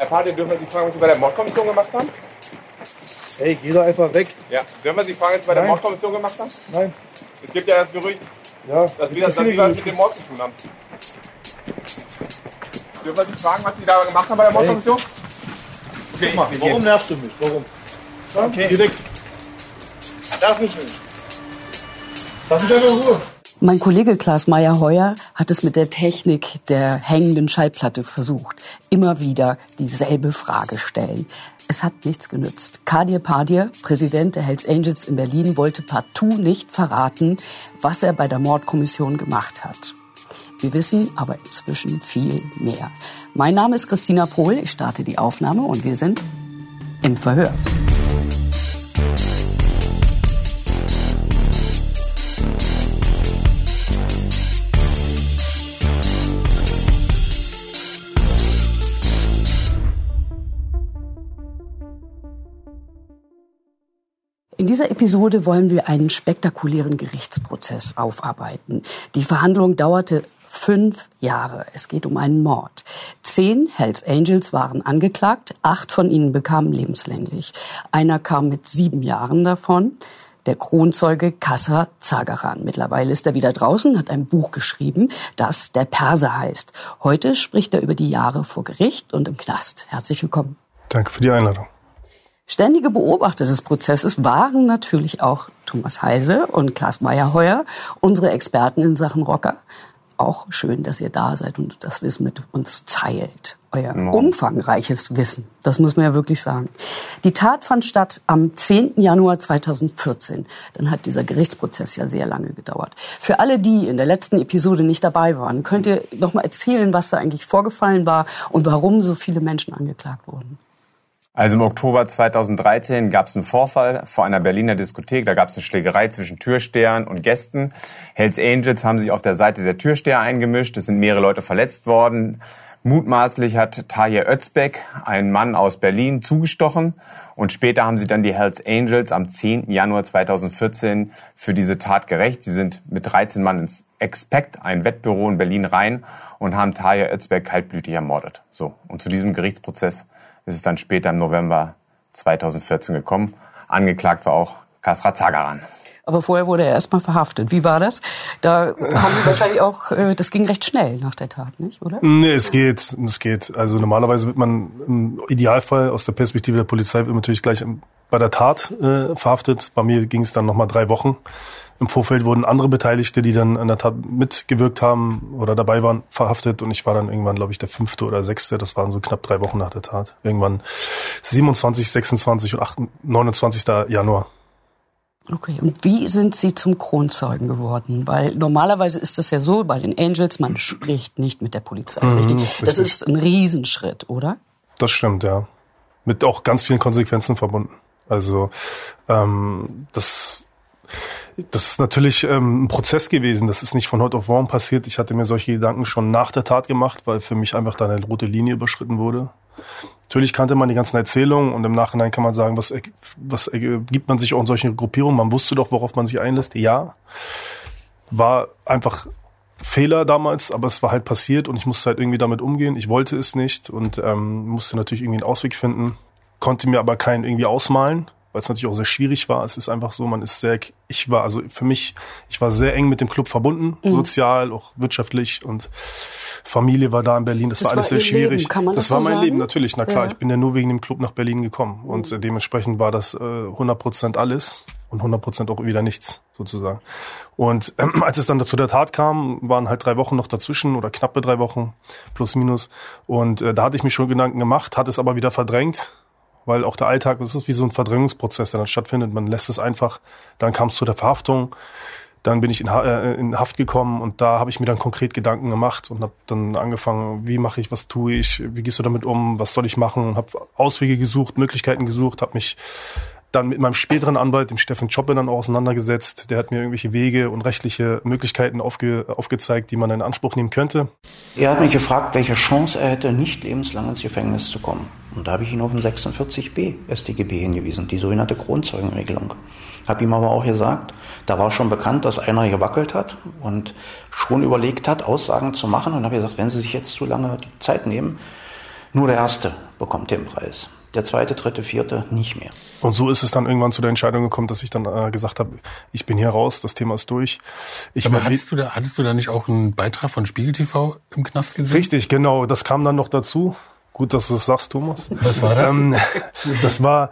Herr Pate, dürfen wir Sie fragen, was Sie bei der Mordkommission gemacht haben? Ey, geh doch einfach weg. Ja. Dürfen wir Sie fragen, was Sie bei der Nein. Mordkommission gemacht haben? Nein. Es gibt ja das Gerücht, Ja, dass Sie, dass Sie was mit dem Mord zu tun haben. Dürfen wir Sie fragen, was Sie da gemacht haben bei der Mordkommission? Okay, Guck mal, wir warum gehen. nervst du mich? Warum? Okay. Geh weg. Nerv mich nicht. Lass mich einfach in Ruhe. Mein Kollege Klaas Meyer-Heuer hat es mit der Technik der hängenden Schallplatte versucht. Immer wieder dieselbe Frage stellen. Es hat nichts genützt. Kadir Padir, Präsident der Hells Angels in Berlin, wollte partout nicht verraten, was er bei der Mordkommission gemacht hat. Wir wissen aber inzwischen viel mehr. Mein Name ist Christina Pohl. Ich starte die Aufnahme und wir sind im Verhör. In dieser Episode wollen wir einen spektakulären Gerichtsprozess aufarbeiten. Die Verhandlung dauerte fünf Jahre. Es geht um einen Mord. Zehn Hells Angels waren angeklagt, acht von ihnen bekamen lebenslänglich. Einer kam mit sieben Jahren davon. Der Kronzeuge Kassa Zagaran. Mittlerweile ist er wieder draußen, hat ein Buch geschrieben, das Der Perser heißt. Heute spricht er über die Jahre vor Gericht und im Knast. Herzlich willkommen. Danke für die Einladung. Ständige Beobachter des Prozesses waren natürlich auch Thomas Heise und Klaas Meyerheuer, unsere Experten in Sachen Rocker. Auch schön, dass ihr da seid und das Wissen mit uns teilt. Euer umfangreiches Wissen. Das muss man ja wirklich sagen. Die Tat fand statt am 10. Januar 2014. Dann hat dieser Gerichtsprozess ja sehr lange gedauert. Für alle, die in der letzten Episode nicht dabei waren, könnt ihr noch mal erzählen, was da eigentlich vorgefallen war und warum so viele Menschen angeklagt wurden. Also im Oktober 2013 gab es einen Vorfall vor einer Berliner Diskothek. Da gab es eine Schlägerei zwischen Türstehern und Gästen. Hells Angels haben sich auf der Seite der Türsteher eingemischt. Es sind mehrere Leute verletzt worden. Mutmaßlich hat Tahir Özbek, ein Mann aus Berlin, zugestochen. Und später haben sie dann die Hells Angels am 10. Januar 2014 für diese Tat gerecht. Sie sind mit 13 Mann ins Expect, ein Wettbüro in Berlin, rein und haben Tahir Özbek kaltblütig ermordet. So. Und zu diesem Gerichtsprozess ist es dann später im November 2014 gekommen. Angeklagt war auch Kasra Zagaran. Aber vorher wurde er erstmal verhaftet. Wie war das? Da haben Sie wahrscheinlich auch, äh, das ging recht schnell nach der Tat, nicht, oder? Nee, es geht, es geht. Also normalerweise wird man im Idealfall aus der Perspektive der Polizei wird man natürlich gleich bei der Tat äh, verhaftet. Bei mir ging es dann nochmal drei Wochen. Im Vorfeld wurden andere Beteiligte, die dann an der Tat mitgewirkt haben oder dabei waren, verhaftet. Und ich war dann irgendwann, glaube ich, der fünfte oder sechste. Das waren so knapp drei Wochen nach der Tat. Irgendwann 27, 26 und 28, 29. Januar. Okay, und wie sind Sie zum Kronzeugen geworden? Weil normalerweise ist es ja so bei den Angels, man spricht nicht mit der Polizei, Mhm, richtig? ist Das richtig. ist ein Riesenschritt, oder? Das stimmt, ja. Mit auch ganz vielen Konsequenzen verbunden. Also ähm, das, das ist natürlich ähm, ein Prozess gewesen. Das ist nicht von heute auf morgen passiert. Ich hatte mir solche Gedanken schon nach der Tat gemacht, weil für mich einfach da eine rote Linie überschritten wurde. Natürlich kannte man die ganzen Erzählungen und im Nachhinein kann man sagen, was, was ergibt man sich auch in solchen Gruppierungen. Man wusste doch, worauf man sich einlässt. Ja, war einfach Fehler damals, aber es war halt passiert und ich musste halt irgendwie damit umgehen. Ich wollte es nicht und ähm, musste natürlich irgendwie einen Ausweg finden, konnte mir aber keinen irgendwie ausmalen, weil es natürlich auch sehr schwierig war. Es ist einfach so, man ist sehr, ich war also für mich, ich war sehr eng mit dem Club verbunden, sozial, auch wirtschaftlich und Familie war da in Berlin. Das, Das war alles war sehr schwierig. Das das war so mein sagen? Leben natürlich, na klar. Ja. Ich bin ja nur wegen dem Club nach Berlin gekommen und äh, dementsprechend war das äh, 100% alles und 100% auch wieder nichts sozusagen. Und ähm, als es dann zu der Tat kam, waren halt drei Wochen noch dazwischen oder knappe drei Wochen plus minus. Und äh, da hatte ich mir schon Gedanken gemacht, hatte es aber wieder verdrängt, weil auch der Alltag, das ist wie so ein Verdrängungsprozess, der dann stattfindet. Man lässt es einfach. Dann kam es zu der Verhaftung. Dann bin ich in, Ha- äh, in Haft gekommen und da habe ich mir dann konkret Gedanken gemacht und habe dann angefangen, wie mache ich, was tue ich, wie gehst du damit um, was soll ich machen, habe Auswege gesucht, Möglichkeiten gesucht, habe mich dann mit meinem späteren Anwalt, dem Steffen Choppe, dann auch auseinandergesetzt. Der hat mir irgendwelche Wege und rechtliche Möglichkeiten aufge, aufgezeigt, die man in Anspruch nehmen könnte. Er hat mich gefragt, welche Chance er hätte, nicht lebenslang ins Gefängnis zu kommen. Und da habe ich ihn auf den 46b StGB hingewiesen, die sogenannte Kronzeugenregelung. Habe ihm aber auch gesagt, da war schon bekannt, dass einer gewackelt hat und schon überlegt hat, Aussagen zu machen. Und habe gesagt, wenn Sie sich jetzt zu lange die Zeit nehmen, Nur der erste bekommt den Preis. Der zweite, dritte, vierte nicht mehr. Und so ist es dann irgendwann zu der Entscheidung gekommen, dass ich dann äh, gesagt habe, ich bin hier raus, das Thema ist durch. Ich Aber hattest du, da, hattest du da nicht auch einen Beitrag von Spiegel TV im Knast gesehen? Richtig, genau. Das kam dann noch dazu. Gut, dass du es sagst, Thomas. Was war das? Ähm, das war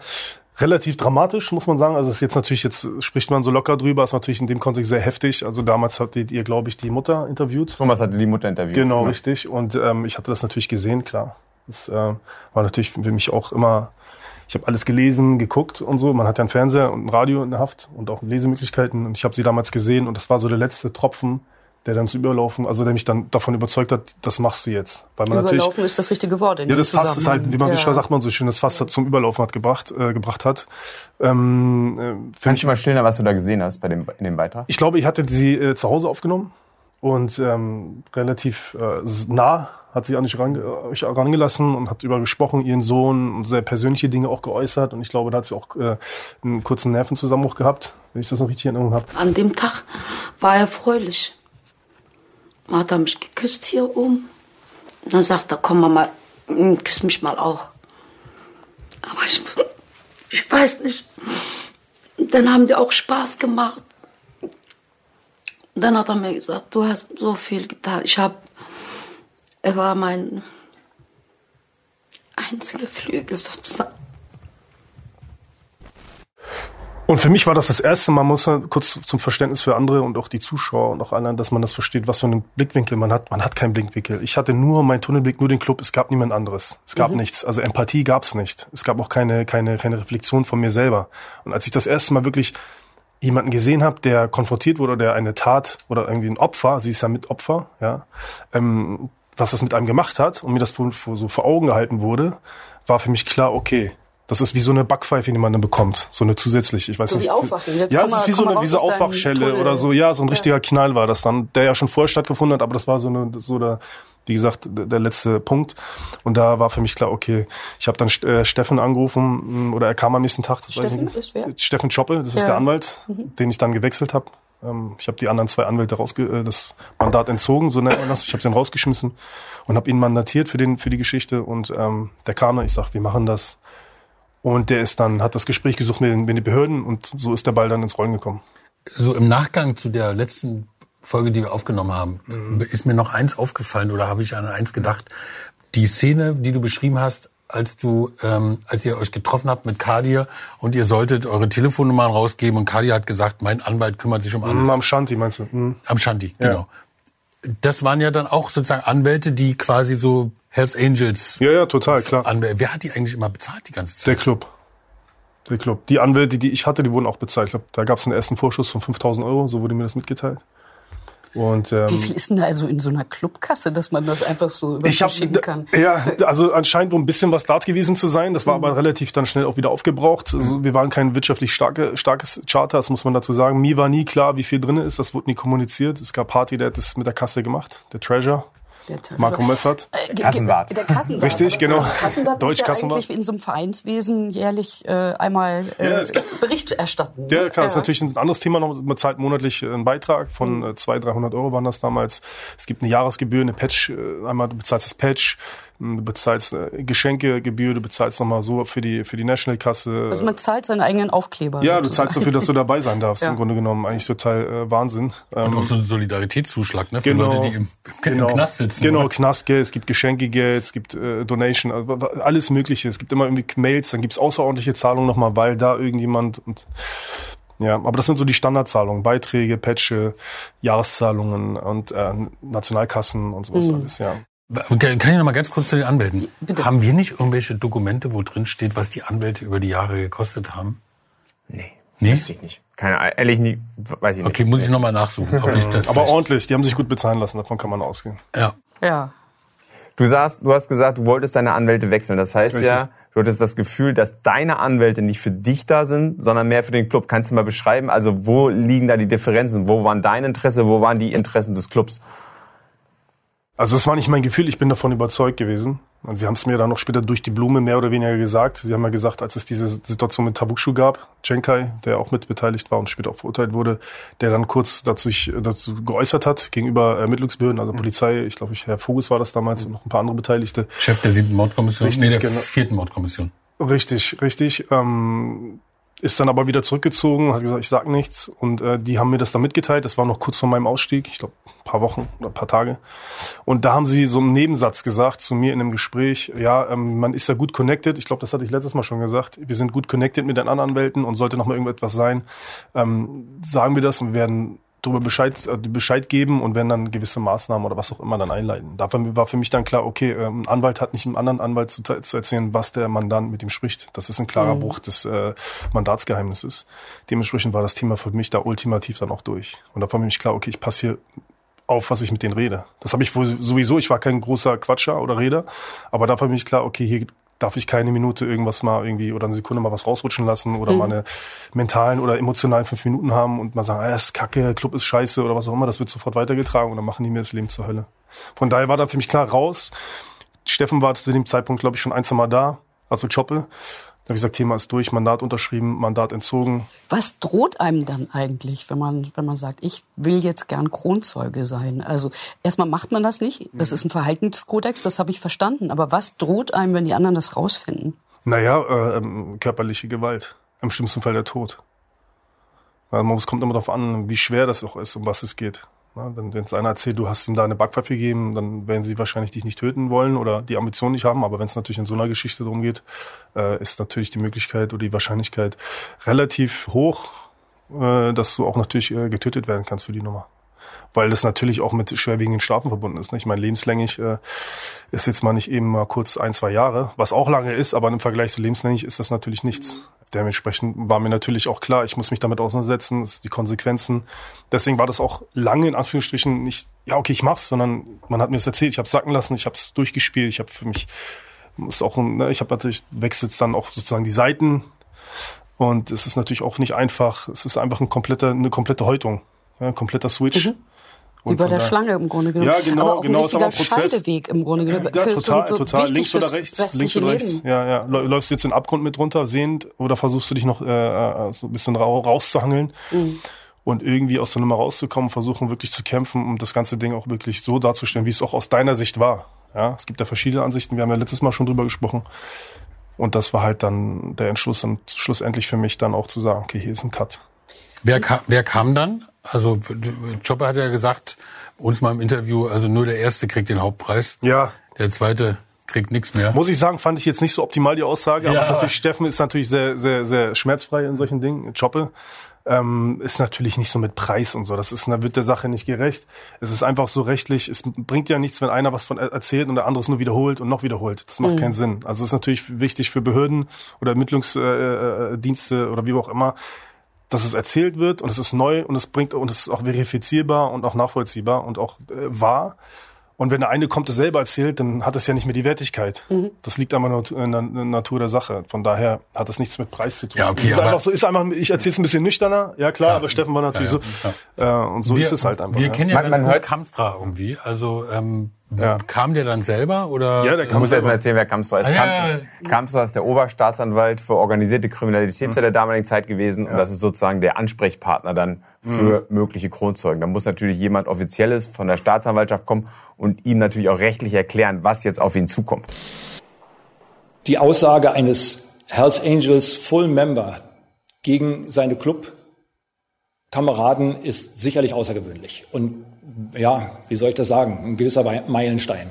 relativ dramatisch, muss man sagen. Also es ist jetzt natürlich, jetzt spricht man so locker drüber, ist natürlich in dem Kontext sehr heftig. Also damals hattet ihr, glaube ich, die Mutter interviewt. Thomas hatte die Mutter interviewt. Genau, Ja. richtig. Und ähm, ich hatte das natürlich gesehen, klar. Das äh, war natürlich für mich auch immer, ich habe alles gelesen, geguckt und so. Man hat ja einen Fernseher und ein Radio in der Haft und auch Lesemöglichkeiten. Und ich habe sie damals gesehen und das war so der letzte Tropfen, der dann zu überlaufen, also der mich dann davon überzeugt hat, das machst du jetzt. Weil man natürlich Überlaufen ist das richtige Wort. In ja, das Fass ist halt, wie man Zusammenhang. wie sagt man so schön, das Fass hat zum Überlaufen hat gebracht, äh, gebracht hat. Ähm, äh, für Kannst mich, du mal schildern, was du da gesehen hast bei dem, in dem Beitrag? ich glaube, ich hatte sie äh, zu Hause aufgenommen und ähm, relativ äh, nah hat sie an mich ran, äh, euch rangelassen und hat über gesprochen, ihren Sohn und sehr persönliche Dinge auch geäußert. Und ich glaube, da hat sie auch äh, einen kurzen Nervenzusammenbruch gehabt, wenn ich das noch richtig in Erinnerung habe. An dem Tag war er fröhlich. Dann hat er mich geküsst hier oben. Dann sagt er, komm mal, mm, küss mich mal auch. Aber ich, ich weiß nicht. Dann haben die auch Spaß gemacht. Dann hat er mir gesagt, du hast so viel getan. Ich habe, er war mein einziger Flügel sozusagen. Und für mich war das das erste Mal, muss man kurz zum Verständnis für andere und auch die Zuschauer und auch anderen, dass man das versteht, was für einen Blickwinkel man hat. Man hat keinen Blickwinkel. Ich hatte nur meinen Tunnelblick, nur den Club. Es gab niemand anderes. Es gab nichts. Also Empathie gab es nicht. Es gab auch keine, keine, keine Reflexion von mir selber. Und als ich das erste Mal wirklich jemanden gesehen habe, der konfrontiert wurde, der eine Tat oder irgendwie ein Opfer, sie ist ja mit Opfer, ja, ähm, was das mit einem gemacht hat und mir das so vor Augen gehalten wurde, war für mich klar, okay, das ist wie so eine Backpfeife, die man dann bekommt, so eine zusätzliche, ich weiß So nicht. wie Aufwachen. Jetzt ja, es ist wie so eine, wie so Aufwachschelle oder so, ja, so ein richtiger Knall war das dann, der ja schon vorher stattgefunden hat, aber das war so eine, so der, wie gesagt, der, letzte Punkt. Und da war für mich klar, okay, ich habe dann äh, Steffen angerufen, mh, oder er kam am nächsten Tag, das weiß Steffen ich nicht. ist? Steffen Schoppe, das ist Ja. Mhm. der Anwalt, den ich dann gewechselt habe. Ähm, ich habe die anderen zwei Anwälte rausge äh, das Mandat entzogen, so nennt man das. Ich habe sie dann rausgeschmissen und habe ihn mandatiert für den für die Geschichte und ähm, der kam ich sag, wir machen das. Und der ist dann hat das Gespräch gesucht mit den, mit den Behörden und so ist der Ball dann ins Rollen gekommen. So im Nachgang zu der letzten Folge, die wir aufgenommen haben, Mhm. ist mir noch eins aufgefallen oder habe ich an eins gedacht. Die Szene, die du beschrieben hast, als du, ähm, als ihr euch getroffen habt mit Kadir und ihr solltet eure Telefonnummern rausgeben und Kadir hat gesagt, mein Anwalt kümmert sich um alles. Mhm, Am Shanti meinst du? Mhm. Am Shanti, Ja. genau. Das waren ja dann auch sozusagen Anwälte, die quasi so Hells Angels Ja, ja, total, klar. Anwälte. Wer hat die eigentlich immer bezahlt die ganze Zeit? Der Club. Der Club. Die Anwälte, die ich hatte, die wurden auch bezahlt. Ich glaub, da gab es einen ersten Vorschuss von 5000 Euro, so wurde mir das mitgeteilt. Und, ähm, Wie viel ist denn da also in so einer Clubkasse, dass man das einfach so über ich hab, schieben kann? Ja, also anscheinend wohl ein bisschen was dort gewesen zu sein. Das war aber relativ dann schnell auch wieder aufgebraucht. Also wir waren kein wirtschaftlich starke, starkes Charter, das muss man dazu sagen. Mir war nie klar, wie viel drin ist. Das wurde nie kommuniziert. Es gab Party, der hat das mit der Kasse gemacht. Der Treasure, Der Tasche- Marco Meffert. Äh, Kassenwart. Der Kassenwart. Richtig, genau. Kassenwart muss ja Deutschkassenwart. eigentlich in so einem Vereinswesen jährlich äh, einmal äh, Ja, es gibt- Bericht erstatten. ne? Ja, klar, das ist natürlich ein anderes Thema noch. Man zahlt monatlich einen Beitrag von äh, 200, 300 Euro waren das damals. Es gibt eine Jahresgebühr, eine Patch. äh, Einmal du bezahlst das Patch, du bezahlst äh, Geschenkegebühr, du bezahlst nochmal so für die für die National-Kasse. Also man zahlt seinen eigenen Aufkleber. ja, du sozusagen. zahlst dafür, dass du dabei sein darfst. Ja. Im Grunde genommen eigentlich total äh, Wahnsinn. Und Ähm, auch so ein Solidaritätszuschlag, ne? Für Genau. Leute, die im, im Knast sitzen. Genau, oder? Knastgeld, es gibt Geschenkegeld, es gibt äh, Donation, also, alles Mögliche. Es gibt immer irgendwie Mails, dann gibt's außerordentliche Zahlungen nochmal, weil da irgendjemand und ja, aber das sind so die Standardzahlungen, Beiträge, Patche, Jahreszahlungen und äh, Nationalkassen und sowas alles, ja. Kann ich noch mal ganz kurz zu den Anwälten? Bitte. Haben wir nicht irgendwelche Dokumente, wo drin steht, was die Anwälte über die Jahre gekostet haben? Nee. Nee? Wüsste ich nicht. Keine, ehrlich nie, weiß ich nicht. Okay, muss ich noch mal nachsuchen, ob ich das Aber ordentlich, die haben sich gut bezahlen lassen, davon kann man ausgehen. Ja. Ja. Du sagst, du hast gesagt, du wolltest deine Anwälte wechseln. Das heißt Richtig. ja, du hattest das Gefühl, dass deine Anwälte nicht für dich da sind, sondern mehr für den Club. Kannst du mal beschreiben, also wo liegen da die Differenzen? Wo waren dein Interesse, wo waren die Interessen des Clubs? Also das war nicht mein Gefühl, ich bin davon überzeugt gewesen. Und sie haben es mir dann noch später durch die Blume mehr oder weniger gesagt. Sie haben ja gesagt, als es diese Situation mit Tabukshu gab, Cenkai, der auch mit beteiligt war und später auch verurteilt wurde, der dann kurz dazu, dazu geäußert hat gegenüber Ermittlungsbehörden, also Polizei, ich glaube, Herr Voges war das damals und noch ein paar andere Beteiligte. Chef der siebten Mordkommission, Richtig, nee, der genau. vierten Mordkommission. Richtig, richtig. Ähm, ist dann aber wieder zurückgezogen, hat gesagt, ich sag nichts. Und äh, die haben mir das dann mitgeteilt. Das war noch kurz vor meinem Ausstieg, ich glaube, paar Wochen oder paar Tage. Und da haben sie so einen Nebensatz gesagt zu mir in einem Gespräch, ja, ähm, man ist ja gut connected. Ich glaube, das hatte ich letztes Mal schon gesagt. Wir sind gut connected mit den anderen Anwälten und sollte noch mal irgendetwas sein, ähm, sagen wir das und wir werden darüber Bescheid, äh, Bescheid geben und werden dann gewisse Maßnahmen oder was auch immer dann einleiten. Da war für mich dann klar, okay, ähm, ein Anwalt hat nicht einem anderen Anwalt zu, zu erzählen, was der Mandant mit ihm spricht. Das ist ein klarer Bruch des äh, Mandatsgeheimnisses. Dementsprechend war das Thema für mich da ultimativ dann auch durch. Und da war mich klar, okay, ich passe hier auf, was ich mit denen rede. Das habe ich wohl sowieso, ich war kein großer Quatscher oder Reder, aber da war mich klar, okay, hier darf ich keine Minute irgendwas mal irgendwie oder eine Sekunde mal was rausrutschen lassen oder Mhm. mal eine mentalen oder emotionalen fünf Minuten haben und mal sagen, ah, das ist kacke, Club ist scheiße oder was auch immer, das wird sofort weitergetragen und dann machen die mir das Leben zur Hölle. Von daher war da für mich klar raus. Steffen war zu dem Zeitpunkt, glaube ich, schon ein, zwei Mal da, also Choppe. Da habe ich gesagt, Thema ist durch, Mandat unterschrieben, Mandat entzogen. Was droht einem dann eigentlich, wenn man, wenn man sagt, ich will jetzt gern Kronzeuge sein? Also erstmal macht man das nicht. Das ist ein Verhaltenskodex, das habe ich verstanden. Aber was droht einem, wenn die anderen das rausfinden? Naja, äh, ähm, körperliche Gewalt. Im schlimmsten Fall der Tod. Es kommt immer darauf an, wie schwer das auch ist, um was es geht. Na, wenn jetzt einer erzählt, du hast ihm da eine Backpfeife gegeben, dann werden sie wahrscheinlich dich nicht töten wollen oder die Ambition nicht haben. Aber wenn es natürlich in so einer Geschichte darum geht, äh, ist natürlich die Möglichkeit oder die Wahrscheinlichkeit relativ hoch, äh, dass du auch natürlich äh, getötet werden kannst für die Nummer. Weil das natürlich auch mit schwerwiegenden Strafen verbunden ist. Ich meine, lebenslänglich äh, ist jetzt mal nicht eben mal kurz ein, zwei Jahre, was auch lange ist, aber im Vergleich zu lebenslänglich ist das natürlich nichts. Dementsprechend war mir natürlich auch klar, ich muss mich damit auseinandersetzen, das sind die Konsequenzen. Deswegen war das auch lange in Anführungsstrichen nicht, ja okay, ich mach's, sondern man hat mir das erzählt, ich habe sacken lassen, ich habe es durchgespielt, ich habe für mich, ist auch, ne, ich habe natürlich wechselt dann auch sozusagen die Seiten und es ist natürlich auch nicht einfach. Es ist einfach ein kompletter, eine komplette Häutung, ja, ein kompletter Switch. Wie Und bei von der Schlange im Grunde genommen. Ja, genau, aber auch genau, ein ist aber Prozess. Scheideweg im Grunde genommen. Ja, für total, so, total. Links oder rechts, links oder rechts. Leben. Ja, ja. Läu- Läufst du jetzt den Abgrund mit runter, sehend, oder versuchst du dich noch äh, äh, so ein bisschen rau rauszuhangeln Mhm. und irgendwie aus der Nummer rauszukommen, versuchen wirklich zu kämpfen, um das ganze Ding auch wirklich so darzustellen, wie es auch aus deiner Sicht war. Ja, es gibt ja verschiedene Ansichten. Wir haben ja letztes Mal schon drüber gesprochen. Und das war halt dann der Entschluss und schlussendlich für mich dann auch zu sagen, okay, hier ist ein Cut. Wer, kam, wer kam dann? Also Chopper hat ja gesagt, uns mal im Interview, also nur der Erste kriegt den Hauptpreis. Ja, Der Zweite kriegt nichts mehr. Muss ich sagen, fand ich jetzt nicht so optimal die Aussage, aber Ja. es ist natürlich, Steffen ist natürlich sehr, sehr, sehr schmerzfrei in solchen Dingen. Choppe ähm, ist natürlich nicht so mit Preis und so. Das ist, da wird der Sache nicht gerecht. Es ist einfach so rechtlich. Es bringt ja nichts, wenn einer was von er- erzählt und der andere es nur wiederholt und noch wiederholt. Das macht keinen Sinn. Also es ist natürlich wichtig für Behörden oder Ermittlungsdienste äh, Dienste oder wie auch immer, dass es erzählt wird und es ist neu und es bringt und es ist auch verifizierbar und auch nachvollziehbar und auch äh, wahr. Und wenn der eine kommt, es selber erzählt, dann hat es ja nicht mehr die Wertigkeit. Mhm. Das liegt einfach nur in der Natur der Sache. Von daher hat das nichts mit Preis zu tun. Ja, okay, es ist einfach so, ist einfach, ich erzähle es ein bisschen nüchterner, ja klar, aber Steffen war natürlich ja, so, äh, und so ist es halt einfach. Wir ja. kennen ja Man- ganz man gut hört- Kamstra irgendwie. Also ähm, Ja. kam der dann selber oder? Ja, der kam musst erst mal erzählen, wer Kamstra ist. Ah, ja, Kam- ja. Kamstra ist der Oberstaatsanwalt für organisierte Kriminalität zu der damaligen Zeit gewesen. Und das ist sozusagen der Ansprechpartner dann für mögliche Kronzeugen. Da muss natürlich jemand Offizielles von der Staatsanwaltschaft kommen und ihm natürlich auch rechtlich erklären, was jetzt auf ihn zukommt. Die Aussage eines Hells Angels Full Member gegen seine Clubkameraden ist sicherlich außergewöhnlich. Und ja, wie soll ich das sagen? Ein gewisser Meilenstein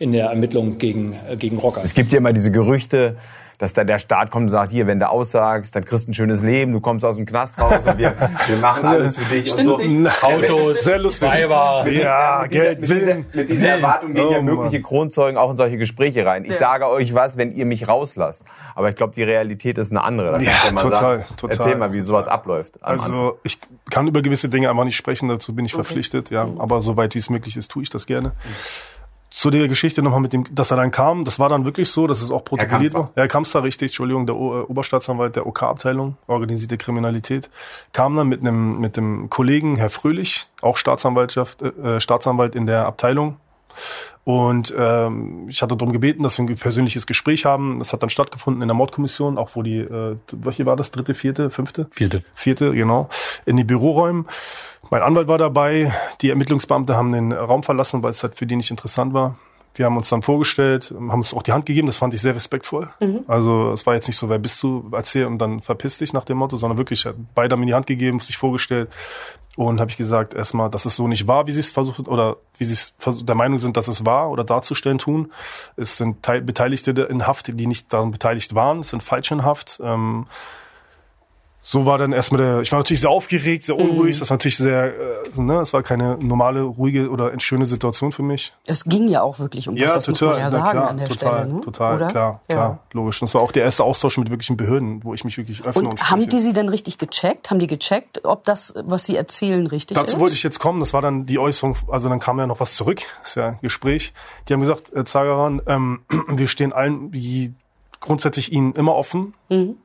in der Ermittlung gegen, äh, gegen Rocker. Es gibt ja immer diese Gerüchte, dass da der Staat kommt und sagt, hier, wenn du aussagst, dann kriegst du ein schönes Leben, du kommst aus dem Knast raus und wir, wir machen alles für dich und so. Autos, Sehr lustig. Weiber. Ja, Geld, Mit dieser, Willen. mit dieser Erwartung gehen Oh, ja Mann. mögliche Kronzeugen auch in solche Gespräche rein. Ich sage euch was, wenn ihr mich rauslasst. Aber ich glaube, die Realität ist eine andere. Da Ja, total, sagen, total, Erzähl mal, wie total. sowas abläuft. Also ich kann über gewisse Dinge einfach nicht sprechen, dazu bin ich verpflichtet, ja. Aber soweit wie es möglich ist, tue ich das gerne. Zu der Geschichte nochmal mit dem, dass er dann kam, das war dann wirklich so, dass es auch protokolliert war. Herr Kamster, richtig, Entschuldigung, der O- äh, Oberstaatsanwalt der OK-Abteilung, organisierte Kriminalität, kam dann mit einem, mit dem Kollegen, Herr Fröhlich, auch Staatsanwaltschaft, äh, Staatsanwalt in der Abteilung, Und ähm, ich hatte darum gebeten, dass wir ein persönliches Gespräch haben. Das hat dann stattgefunden in der Mordkommission, auch wo die, äh, welche war das, dritte, vierte, fünfte? Vierte. Vierte, genau, in die Büroräumen. Mein Anwalt war dabei, die Ermittlungsbeamte haben den Raum verlassen, weil es halt für die nicht interessant war. Wir haben uns dann vorgestellt, haben uns auch die Hand gegeben, das fand ich sehr respektvoll. Also es war jetzt nicht so, wer bist du, erzähl und dann verpiss dich nach dem Motto, sondern wirklich, beide haben mir die Hand gegeben, sich vorgestellt und habe ich gesagt, erstmal, dass es so nicht war, wie sie es versucht oder wie sie es der Meinung sind, dass es war oder darzustellen tun. Es sind Teil Beteiligte in Haft, die nicht daran beteiligt waren, es sind falsch in Haft. Ähm, so war dann erstmal der, ich war natürlich sehr aufgeregt, sehr unruhig, das war natürlich sehr, äh, ne, es war keine normale, ruhige oder schöne Situation für mich. Es ging ja auch wirklich um was, das muss man ja sagen klar, an der total, Stelle. Ne? total, Oder? klar, Ja. klar, logisch. Und das war auch der erste Austausch mit wirklichen Behörden, wo ich mich wirklich öffne und, Und haben die sie denn richtig gecheckt? Haben die gecheckt, ob das, was sie erzählen, richtig Dazu ist? wollte ich jetzt kommen. Das war dann die Äußerung, also dann kam ja noch was zurück. Das ist ja ein Gespräch. Die haben gesagt, äh, Zagaran, ähm, wir stehen allen wie grundsätzlich Ihnen immer offen.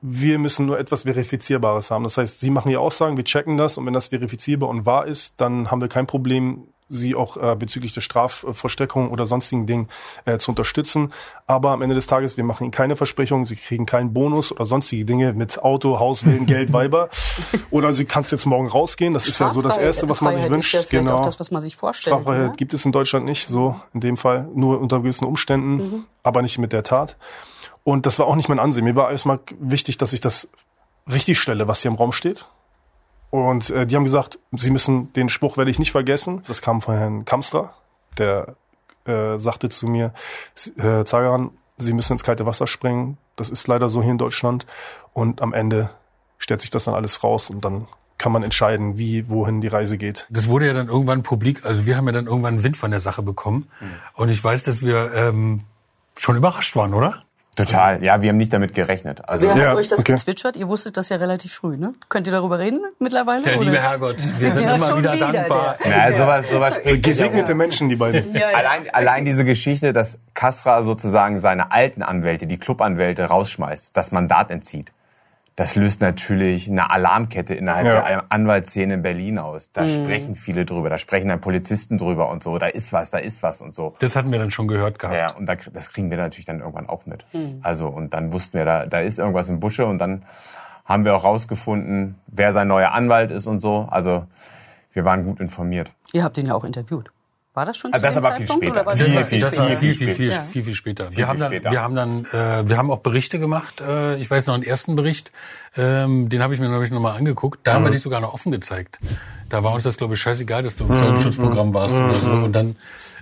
Wir müssen nur etwas Verifizierbares haben. Das heißt, Sie machen Ihre Aussagen, wir checken das und wenn das verifizierbar und wahr ist, dann haben wir kein Problem, Sie auch äh, bezüglich der Strafvollstreckung oder sonstigen Dingen äh, zu unterstützen. Aber am Ende des Tages, wir machen Ihnen keine Versprechungen, Sie kriegen keinen Bonus oder sonstige Dinge mit Auto, Haus, Willen, Geld, Weiber. Oder Sie kannst jetzt morgen rausgehen. Das ist ja so das Erste, was man sich wünscht. Ist ja genau. auch das, was man sich vorstellt. Strafreiheit gibt es in Deutschland nicht, so in dem Fall, nur unter gewissen Umständen, Mhm. aber nicht mit der Tat. Und das war auch nicht mein Ansehen. Mir war erstmal wichtig, dass ich das richtig stelle, was hier im Raum steht. Und äh, die haben gesagt, sie müssen, den Spruch werde ich nicht vergessen. Das kam von Herrn Kamstra, der äh, sagte zu mir, äh, Zagaran, Sie müssen ins kalte Wasser springen. Das ist leider so hier in Deutschland. Und am Ende stellt sich das dann alles raus und dann kann man entscheiden, wie, wohin die Reise geht. Das wurde ja dann irgendwann publik, also wir haben ja dann irgendwann Wind von der Sache bekommen. Und ich weiß, dass wir ähm, schon überrascht waren, oder? Total. Ja, wir haben nicht damit gerechnet. Also Wer Ja, hat euch das okay. gezwitschert? Ihr wusstet das ja relativ früh, ne? Könnt ihr darüber reden mittlerweile? Der oder? liebe Herrgott, wir sind Ja, immer schon wieder, wieder, dankbar. na, sowas, sowas spricht sich ja Gesegnete Menschen, die beiden. Allein, allein diese Geschichte, dass Kasra sozusagen seine alten Anwälte, die Clubanwälte rausschmeißt, das Mandat entzieht, das löst natürlich eine Alarmkette innerhalb Ja. der Anwaltsszene in Berlin aus. Da sprechen viele drüber, da sprechen dann Polizisten drüber und so, da ist was, da ist was und so. Das hatten wir dann schon gehört gehabt. Ja, und da, das kriegen wir natürlich dann irgendwann auch mit. Also, und dann wussten wir, da, da ist irgendwas im Busche und dann haben wir auch rausgefunden, wer sein neuer Anwalt ist und so. Also, wir waren gut informiert. Ihr habt ihn ja auch interviewt. War das schon Also zu das dem aber viel Zeitpunkt, später. war Das Viel, war das viel, viel das war später? viel, viel, viel, später. viel, viel später. Viel, wir haben viel dann, später. wir haben dann, äh, wir haben auch Berichte gemacht. Äh, ich weiß noch einen ersten Bericht, ähm, den habe ich mir nämlich nochmal angeguckt. Da haben wir dich sogar noch offen gezeigt. Da war uns das, glaube ich, scheißegal, dass du im Zeugenschutzprogramm warst oder so. Und dann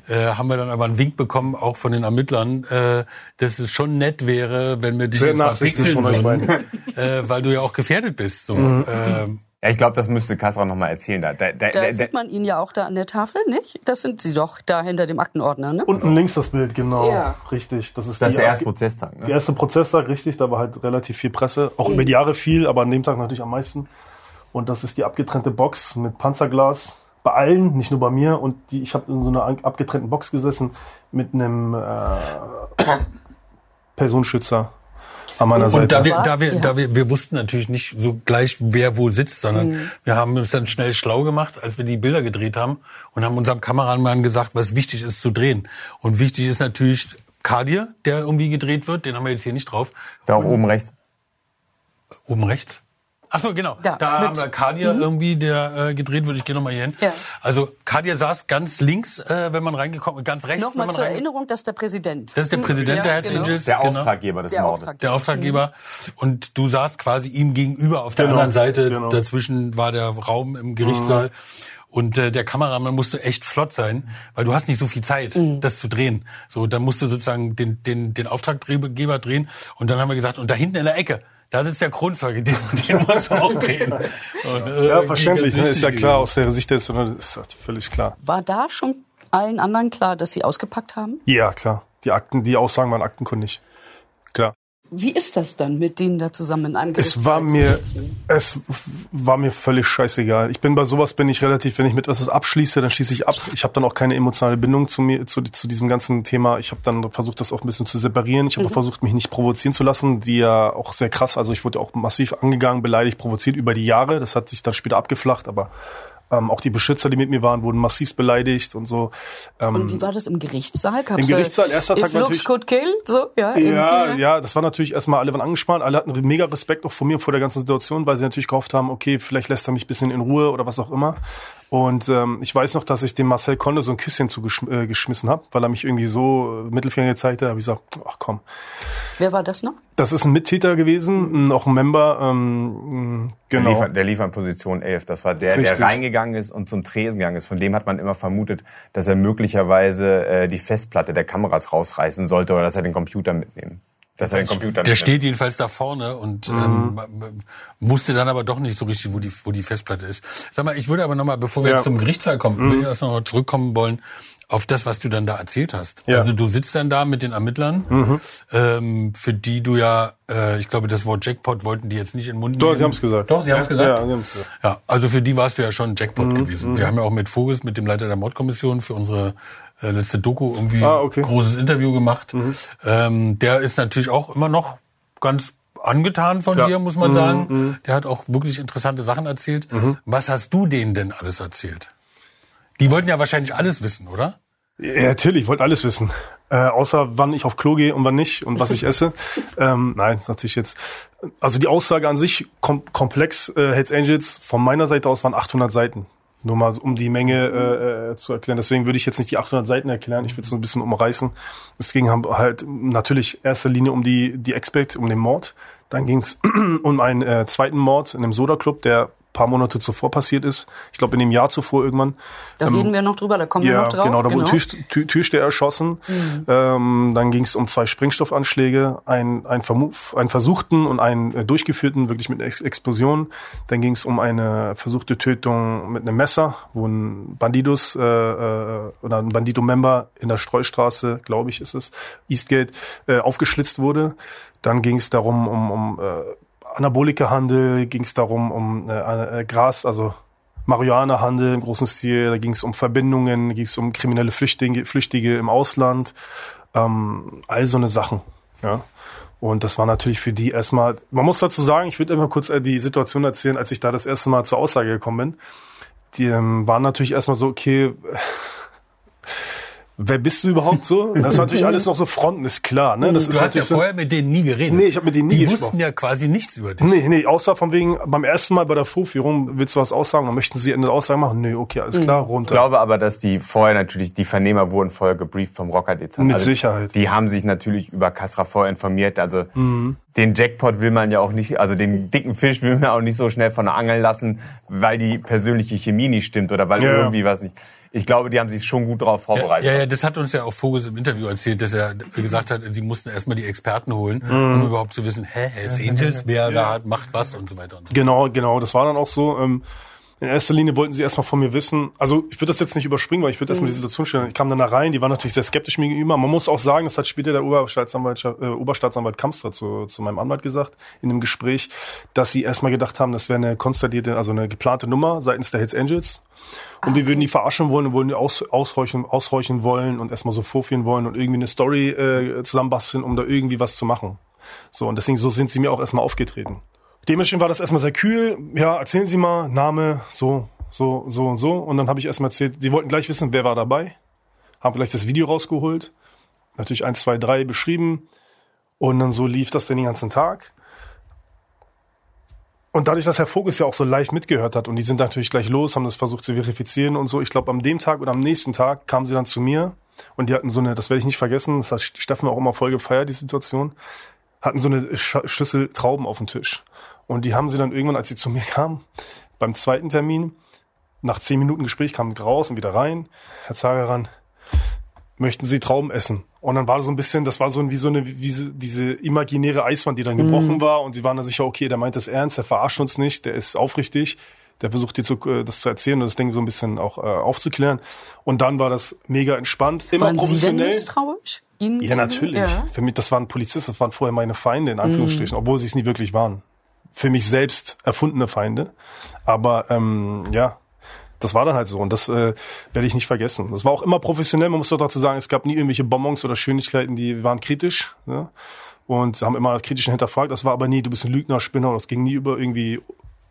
äh, haben wir dann aber einen Wink bekommen, auch von den Ermittlern, äh, dass es schon nett wäre, wenn wir dich Sehr jetzt mal nachsichtig pixeln von euch würden, äh, weil du ja auch gefährdet bist. So. Ähm, Ja, ich glaube, das müsste Kasra noch mal erzählen. Da, da, da, Da da, sieht man ihn ja auch da an der Tafel, nicht? Das sind sie doch, da hinter dem Aktenordner, ne? Unten links das Bild, genau. Ja. Richtig. Das ist, das ist die, der erste Prozesstag. der Ne? erste Prozesstag, richtig. Da war halt relativ viel Presse. Auch über die Jahre viel, aber an dem Tag natürlich am meisten. Und das ist die abgetrennte Box mit Panzerglas. Bei allen, nicht nur bei mir. Und die, ich habe in so einer abgetrennten Box gesessen mit einem äh, Personenschützer an meiner Seite. Und da wir, da wir, ja. da wir, wir wussten natürlich nicht so gleich, wer wo sitzt, sondern wir haben uns dann schnell schlau gemacht, als wir die Bilder gedreht haben und haben unserem Kameramann gesagt, was wichtig ist zu drehen. Und wichtig ist natürlich Kadir, der irgendwie gedreht wird, den haben wir jetzt hier nicht drauf. Da oben rechts. Oben rechts. Ach so, genau. Da, Da, haben wir Kadir irgendwie, der äh, gedreht wird. Ich gehe nochmal hier hin. Ja. Also Kadir saß ganz links, äh, wenn man reingekommen ganz rechts, Nochmal wenn man zur. Erinnerung, das ist der Präsident. Das ist der Präsident Ja, der Hells genau. Angels. Der genau. Auftraggeber des Der Mordes. Auftraggeber. der Auftraggeber. Und du saßt quasi ihm gegenüber auf der Genau, anderen Seite. genau. Dazwischen war der Raum im Gerichtssaal. Und äh, der Kameramann musste echt flott sein, weil du hast nicht so viel Zeit, das zu drehen. So, dann musst du sozusagen den, den, den Auftraggeber drehen. Und dann haben wir gesagt, und da hinten in der Ecke, da sitzt der Kronzeuge, den, den musst du auch drehen. Und, äh, ja, verständlich. Ne? Ist ja klar, aus der Sicht des, ist das völlig klar. War da schon allen anderen klar, dass sie ausgepackt haben? Ja, klar. Die Akten, die Aussagen waren aktenkundig. Wie ist das dann, mit denen da zusammen in einem Es war Gerichtssaal mir, es war mir völlig scheißegal. Ich bin bei sowas bin ich relativ, wenn ich mit etwas abschließe, dann schließe ich ab. Ich habe dann auch keine emotionale Bindung zu mir, zu, zu diesem ganzen Thema. Ich habe dann versucht, das auch ein bisschen zu separieren. Ich habe auch versucht, mich nicht provozieren zu lassen, die ja auch sehr krass. Also ich wurde auch massiv angegangen, beleidigt, provoziert über die Jahre. Das hat sich dann später abgeflacht, aber Ähm, auch die Beschützer, die mit mir waren, wurden massivst beleidigt und so. Ähm, Und wie war das im Gerichtssaal? Gab's Im Gerichtssaal, erster Tag natürlich- could kill, so, ja. ja, ja, das war natürlich erstmal, alle waren angespannt, alle hatten mega Respekt auch vor mir, vor der ganzen Situation, weil sie natürlich gehofft haben, okay, vielleicht lässt er mich ein bisschen in Ruhe oder was auch immer. Und ähm, ich weiß noch, dass ich dem Marcel Conde so ein Küsschen zugeschmissen äh, habe, weil er mich irgendwie so äh, Mittelfinger gezeigt hat. habe ich gesagt, ach komm. Wer war das noch? Das ist ein Mittäter gewesen, auch ein Member, ähm, Der, genau. lief, der lief an Position 11. Das war der, Richtig. der reingegangen ist und zum Tresen gegangen ist. Von dem hat man immer vermutet, dass er möglicherweise äh, die Festplatte der Kameras rausreißen sollte oder dass er den Computer mitnehmen. Dass er den Computer Der steht jedenfalls da vorne und ähm, wusste dann aber doch nicht so richtig, wo die, wo die Festplatte ist. Sag mal, ich würde aber nochmal, bevor wir Ja. jetzt zum Gerichtssaal kommen, würde ich erst noch zurückkommen wollen auf das, was du dann da erzählt hast. Ja. Also du sitzt dann da mit den Ermittlern, ähm, für die du ja, äh, ich glaube, das Wort Jackpot wollten die jetzt nicht in den Mund Doch, nehmen. sie haben's gesagt. Doch, sie haben es gesagt. Ja, gesagt. Ja, also für die warst du ja schon ein Jackpot Mhm, gewesen. Wir haben ja auch mit Vogels, mit dem Leiter der Mordkommission für unsere äh, letzte Doku irgendwie Ah, okay. großes Interview gemacht. Ähm, der ist natürlich auch immer noch ganz angetan von Ja. dir, muss man sagen. Der hat auch wirklich interessante Sachen erzählt. Was hast du denen denn alles erzählt? Die wollten ja wahrscheinlich alles wissen, oder? Ja, natürlich, ich wollte alles wissen. Äh, außer wann ich auf Klo gehe und wann nicht und was ich esse. ähm, nein, ist natürlich jetzt. Also die Aussage an sich kom komplex. Äh, Hells Angels von meiner Seite aus waren 800 Seiten. Nur mal um die Menge äh, äh, zu erklären. Deswegen würde ich jetzt nicht die 800 Seiten erklären. Ich würde es ein bisschen umreißen. Es ging halt natürlich erster Linie um die die Expect, um den Mord. Dann ging es um einen äh, zweiten Mord in einem Soda Club, der paar Monate zuvor passiert ist. Ich glaube in dem Jahr zuvor irgendwann. Da reden wir noch drüber, da kommen wir Ja, noch drauf. genau, da wurde Tür, Tür, Türsteher erschossen. Ähm, dann ging es um zwei Sprengstoffanschläge, ein, ein, Vermu einen versuchten und einen äh, durchgeführten, wirklich mit Ex Explosion. Dann ging es um eine versuchte Tötung mit einem Messer, wo ein Bandidos äh, äh, oder ein Bandito-Member in der Streustraße, glaube ich, ist es, Eastgate, äh, aufgeschlitzt wurde. Dann ging es darum, um, um äh, Anabolika-Handel, ging es darum, um äh, äh, Gras, also Marihuana-Handel im großen Stil, da ging es um Verbindungen, ging es um kriminelle Flüchtlinge, Flüchtige im Ausland, ähm, all so eine Sachen. Ja. Und das war natürlich für die erstmal, man muss dazu sagen, ich würde immer kurz äh, die Situation erzählen, als ich da das erste Mal zur Aussage gekommen bin. Die ähm, waren natürlich erstmal so, okay, wer bist du überhaupt so? Das ist natürlich alles noch so Fronten, ist klar. Ne? Das Du ist hast ja so, vorher mit denen nie geredet. Nee, ich habe mit denen nie Die gesprochen. wussten ja quasi nichts über dich. Nee, nee, außer von wegen, beim ersten Mal bei der Vorführung willst du was aussagen, dann möchten sie eine Aussage machen. Nee, okay, alles klar, Ich runter. glaube aber, dass die vorher natürlich, die Vernehmer wurden vorher gebrieft vom Rocker-Dezernat. Mit Sicherheit. Die haben sich natürlich über Kasra vorher informiert. Also den Jackpot will man ja auch nicht, also den dicken Fisch will man auch nicht so schnell von der Angel lassen, weil die persönliche Chemie nicht stimmt oder weil Ja. irgendwie was nicht. Ich glaube, die haben sich schon gut darauf Ja, vorbereitet. ja, ja, das hat uns ja auch Vogels im Interview erzählt, dass er gesagt hat, sie mussten erstmal die Experten holen, Mhm. um überhaupt zu wissen, hä, Hells Angels, wer da hat, macht was und so weiter und so. Genau, genau, das war dann auch so. Ähm, in erster Linie wollten sie erstmal von mir wissen, also ich würde das jetzt nicht überspringen, weil ich würde erstmal die Situation stellen. Ich kam dann da rein, die waren natürlich sehr skeptisch mir gegenüber. Man muss auch sagen, das hat später der Oberstaatsanwalt, äh, Oberstaatsanwalt Kamster zu, zu meinem Anwalt gesagt, in einem Gespräch, dass sie erstmal gedacht haben, das wäre eine konstatierte, also eine geplante Nummer seitens der Hells Angels. Und wir würden die verarschen wollen und wollen die aus, aushorchen, aushorchen wollen und erstmal so vorführen wollen und irgendwie eine Story äh, zusammenbasteln, um da irgendwie was zu machen. So, und deswegen, so sind sie mir auch erstmal aufgetreten. Dementsprechend war das erstmal sehr kühl. Ja, erzählen Sie mal, Name, so, so, so und so. Und dann habe ich erstmal erzählt, die wollten gleich wissen, wer war dabei. Haben gleich das Video rausgeholt. Natürlich eins, zwei, drei beschrieben. Und dann so lief das den ganzen Tag. Und dadurch, dass Herr Vogels ja auch so live mitgehört hat und die sind natürlich gleich los, haben das versucht zu verifizieren und so. Ich glaube, am dem Tag oder am nächsten Tag kamen sie dann zu mir und die hatten so eine, das werde ich nicht vergessen, das hat Steffen auch immer voll gefeiert, die Situation, hatten so eine Sch Schüssel Trauben auf dem Tisch. Und die haben sie dann irgendwann, als sie zu mir kamen, beim zweiten Termin, nach zehn Minuten Gespräch, kamen raus und wieder rein, Herr Zageran, möchten Sie Trauben essen? Und dann war das so ein bisschen, das war so wie so eine, wie so, diese imaginäre Eiswand, die dann gebrochen war. Und sie waren dann sicher, okay, der meint das ernst, der verarscht uns nicht, der ist aufrichtig, der versucht dir zu, äh, das zu erzählen und das Ding so ein bisschen auch äh, aufzuklären. Und dann war das mega entspannt, immer Waren Sie denn professionell. misstrauisch? Ihnen Ja, natürlich. Ja. Für mich, das waren Polizisten, das waren vorher meine Feinde, in Anführungsstrichen, obwohl sie es nie wirklich waren. Für mich selbst erfundene Feinde. Aber ähm, ja, das war dann halt so und das äh, werde ich nicht vergessen. Das war auch immer professionell, man muss doch dazu sagen, es gab nie irgendwelche Bonbons oder Schönigkeiten, die waren kritisch ne? und haben immer kritisch hinterfragt. Das war aber nie, du bist ein Lügner, Spinner, das ging nie über irgendwie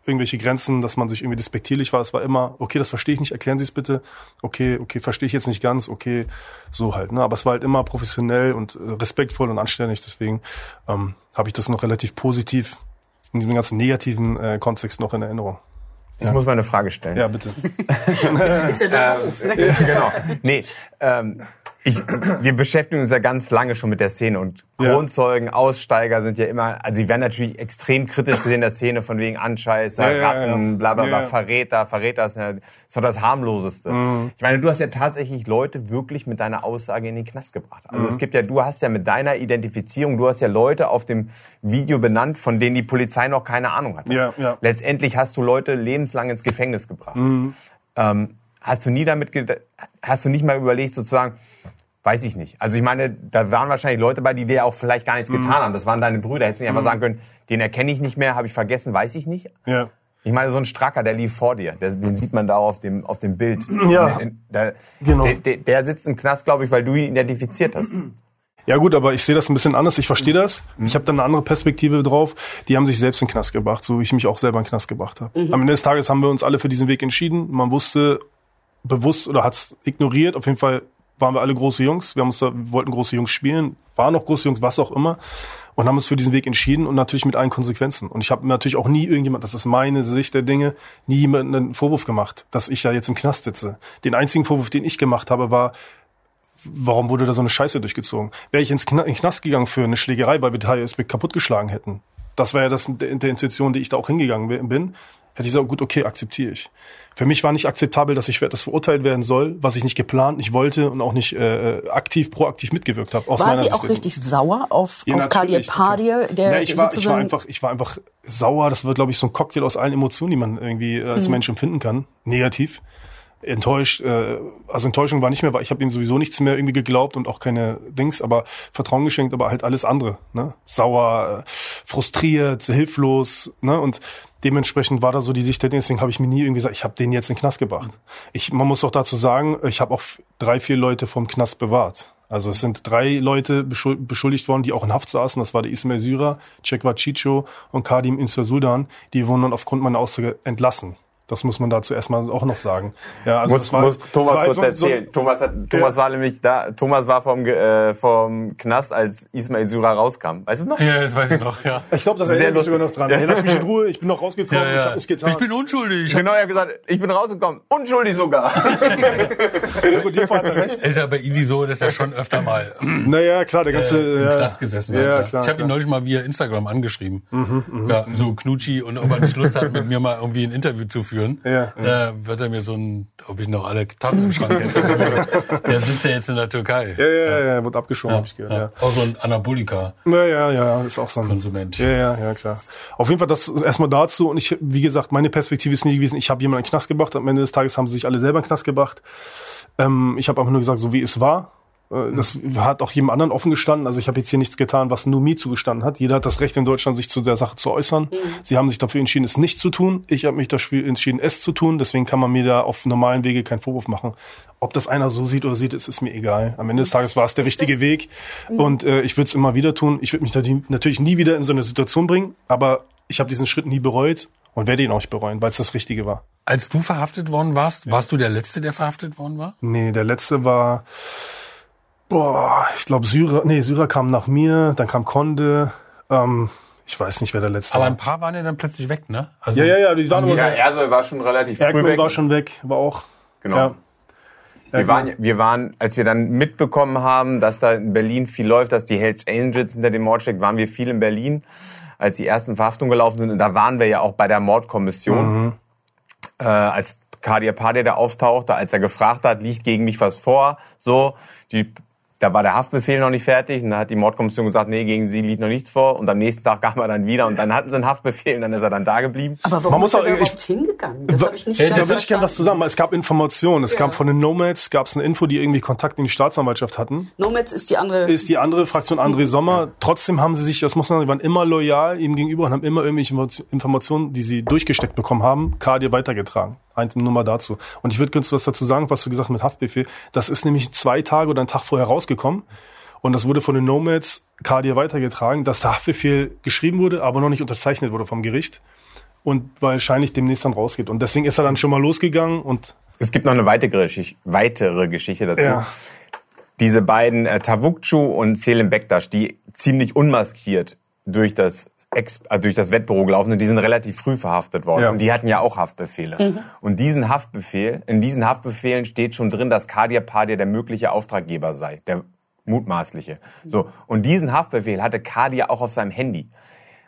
irgendwelche Grenzen, dass man sich irgendwie despektierlich war. Es war immer, okay, das verstehe ich nicht, erklären Sie es bitte. Okay, okay, verstehe ich jetzt nicht ganz, okay, so halt. Ne? Aber es war halt immer professionell und äh, respektvoll und anständig. Deswegen ähm, habe ich das noch relativ positiv in diesem ganzen negativen äh, Kontext noch in Erinnerung. Ich muss mal eine Frage stellen. Ja, bitte. Ist ja der Beruf. Ne? genau. Nee, ähm, ich, wir beschäftigen uns ja ganz lange schon mit der Szene und Ja. Kronzeugen, Aussteiger sind ja immer, also sie werden natürlich extrem kritisch gesehen in der Szene von wegen Anscheißer, Ja, ja, ja. Ratten, bla bla bla, Ja, ja. Verräter, Verräter ist, ja, ist doch das harmloseste. Mhm. Ich meine, du hast ja tatsächlich Leute wirklich mit deiner Aussage in den Knast gebracht. Also Mhm. es gibt ja, du hast ja mit deiner Identifizierung, du hast ja Leute auf dem Video benannt, von denen die Polizei noch keine Ahnung hatte. Ja, ja. Letztendlich hast du Leute lebenslang ins Gefängnis gebracht. Ähm, hast du nie damit, hast du nicht mal überlegt sozusagen, weiß ich nicht. Also ich meine, da waren wahrscheinlich Leute bei, die dir auch vielleicht gar nichts getan haben. Das waren deine Brüder. Hättest du nicht einfach sagen können, den erkenne ich nicht mehr, habe ich vergessen, weiß ich nicht. Ja. Ich meine, so ein Stracker, der lief vor dir. Der, den sieht man da auf dem, auf dem Bild. Ja. Der, Genau. der, der, der sitzt im Knast, glaube ich, weil du ihn identifiziert hast. Ja gut, aber ich sehe das ein bisschen anders. Ich verstehe das. Ich habe da eine andere Perspektive drauf. Die haben sich selbst in den Knast gebracht, so wie ich mich auch selber in den Knast gebracht habe. Am Ende des Tages haben wir uns alle für diesen Weg entschieden. Man wusste bewusst oder hat es ignoriert. Auf jeden Fall waren wir alle große Jungs. Wir, haben uns da, wollten große Jungs spielen, waren noch große Jungs, was auch immer. Und haben uns für diesen Weg entschieden und natürlich mit allen Konsequenzen. Und ich habe natürlich auch nie irgendjemand, das ist meine Sicht der Dinge, nie jemanden einen Vorwurf gemacht, dass ich ja jetzt im Knast sitze. Den einzigen Vorwurf, den ich gemacht habe, war, warum wurde da so eine Scheiße durchgezogen? Wäre ich ins Kna in Knast gegangen für eine Schlägerei, weil wir Details kaputtgeschlagen hätten. Das war ja das der, der Intention, die ich da auch hingegangen bin. Hätte ich gesagt, gut, okay, akzeptiere ich. Für mich war nicht akzeptabel, dass ich für etwas verurteilt werden soll, was ich nicht geplant, nicht wollte und auch nicht äh, aktiv, proaktiv mitgewirkt habe. Aus War sie auch Sicht. richtig sauer auf, Ja, auf Kadir Padir, der ja, ich war, ich war einfach, ich war einfach sauer. Das war, glaube ich, so ein Cocktail aus allen Emotionen, die man irgendwie äh, als Mensch empfinden kann. Negativ. Enttäuscht, äh, also Enttäuschung war nicht mehr, weil ich habe ihm sowieso nichts mehr irgendwie geglaubt und auch keine Dings, aber Vertrauen geschenkt, aber halt alles andere. Ne? Sauer, äh, frustriert, hilflos, ne? Und dementsprechend war da so die Sicht der Dinge, deswegen habe ich mir nie irgendwie gesagt, ich habe den jetzt in den Knast gebracht. Ich, man muss auch dazu sagen, ich habe auch drei, vier Leute vom Knast bewahrt. Also es sind drei Leute beschul- beschuldigt worden, die auch in Haft saßen. Das war der Ismail Syrer, Cekwa Chicho und Kadim Insur Sudan. Die wurden dann aufgrund meiner Aussage entlassen. Das muss man dazu erstmal auch noch sagen. Ja, also muss, das war, muss Thomas das war kurz so- so- erzählen. Thomas, hat, Thomas war nämlich da. Thomas war vom, äh, vom Knast, als Ismail Syrer rauskam. Weißt du es noch? Ja, das weiß ich noch, ja. Ich glaube, das Sehr erinnert mich sogar noch lustig. dran. Ja. Hey, lass mich in Ruhe, ich bin noch rausgekommen, Ja, ich ja. habe nichts getan. Ich bin unschuldig. Genau, er hat gesagt, ich bin rausgekommen. Unschuldig sogar. Ja, gut, hat er recht. Ist ja bei Easy so, dass er schon öfter mal Naja, klar, der ganze... äh, im ja, Knast gesessen ja, hat. Ja, klar, ich habe ihn neulich mal via Instagram angeschrieben. ja, so Knutschi und ob er nicht Lust hat, mit mir mal irgendwie ein Interview zu führen. Ja. Da wird er mir so ein, ob ich noch alle Tassen im Schrank hätte. der sitzt ja jetzt in der Türkei. Ja, ja, ja, ja, wurde abgeschoben, hab ich gehört, ja. Auch so ein Anabolika. Ja, ja, ja, ist auch so ein Konsument. Ja, ja, ja, klar. Auf jeden Fall das erstmal dazu und ich, wie gesagt, meine Perspektive ist nie gewesen, ich habe jemanden in den Knast gebracht, am Ende des Tages haben sie sich alle selber in den Knast gebracht. Ähm, ich habe einfach nur gesagt, so wie es war. Äh, Das hat auch jedem anderen offen gestanden. Also ich habe jetzt hier nichts getan, was nur mir zugestanden hat. Jeder hat das Recht in Deutschland, sich zu der Sache zu äußern. Sie haben sich dafür entschieden, es nicht zu tun. Ich habe mich dafür entschieden, es zu tun. Deswegen kann man mir da auf normalen Wege keinen Vorwurf machen. Ob das einer so sieht oder sieht, ist, ist mir egal. Am Ende des Tages war es der richtige Weg. Und äh, ich würde es immer wieder tun. Ich würde mich natürlich nie wieder in so eine Situation bringen, aber ich habe diesen Schritt nie bereut und werde ihn auch nicht bereuen, weil es das Richtige war. Als du verhaftet worden warst, warst du der Letzte, der verhaftet worden war? Nee, der letzte war, boah, ich glaube Syrer, nee, Syrer kam nach mir, dann kam Konde, ähm, ich weiß nicht, wer der letzte Aber war. ein paar waren ja dann plötzlich weg, ne? Also, Ja, ja, ja, die waren ja, aber, Ersoy war schon relativ früh Erkmann weg. war schon weg, war auch, Genau. ja. Wir waren, wir waren, als wir dann mitbekommen haben, dass da in Berlin viel läuft, dass die Hells Angels hinter dem Mord steckt, waren wir viel in Berlin, als die ersten Verhaftungen gelaufen sind. Und da waren wir ja auch bei der Mordkommission. Äh, als Kadir Padir da auftauchte, als er gefragt hat, liegt gegen mich was vor, so, die, da war der Haftbefehl noch nicht fertig und da hat die Mordkommission gesagt, nee, gegen sie liegt noch nichts vor und am nächsten Tag kam er dann wieder und dann hatten sie einen Haftbefehl und dann ist er dann da geblieben. Aber warum Man muss ist er auch- da ich- überhaupt hingegangen? Das habe ich nicht Ja, ganz Da würde ich gerne was zusammen. Es gab Informationen. Es Ja. gab von den Nomads, gab es eine Info, die irgendwie Kontakt in die Staatsanwaltschaft hatten. Nomads ist die andere. ist die andere Fraktion André Sommer. Trotzdem haben sie sich, das muss man sagen, die waren immer loyal ihm gegenüber und haben immer irgendwelche Info- Informationen, die sie durchgesteckt bekommen haben, Kadir weitergetragen. Eine Nummer dazu. Und ich würde kurz was dazu sagen, was du gesagt hast mit Haftbefehl. Das ist nämlich zwei Tage oder einen Tag vorher rausgekommen. Und das wurde von den Nomads Kadir weitergetragen, dass der Haftbefehl geschrieben wurde, aber noch nicht unterzeichnet wurde vom Gericht. und wahrscheinlich demnächst dann rausgeht. Und deswegen ist er dann schon mal losgegangen und Es gibt noch eine weitere Geschichte, weitere Geschichte dazu. Ja. Diese beiden äh, Tavukcu und Selim Bektaş, die ziemlich unmaskiert durch das Ex äh, durch das Wettbüro gelaufen sind, die sind relativ früh verhaftet worden. Ja. Und die hatten ja auch Haftbefehle. Und diesen Haftbefehl, in diesen Haftbefehlen steht schon drin, dass Kadir Padir der mögliche Auftraggeber sei, der mutmaßliche. So. Und diesen Haftbefehl hatte Kadir auch auf seinem Handy.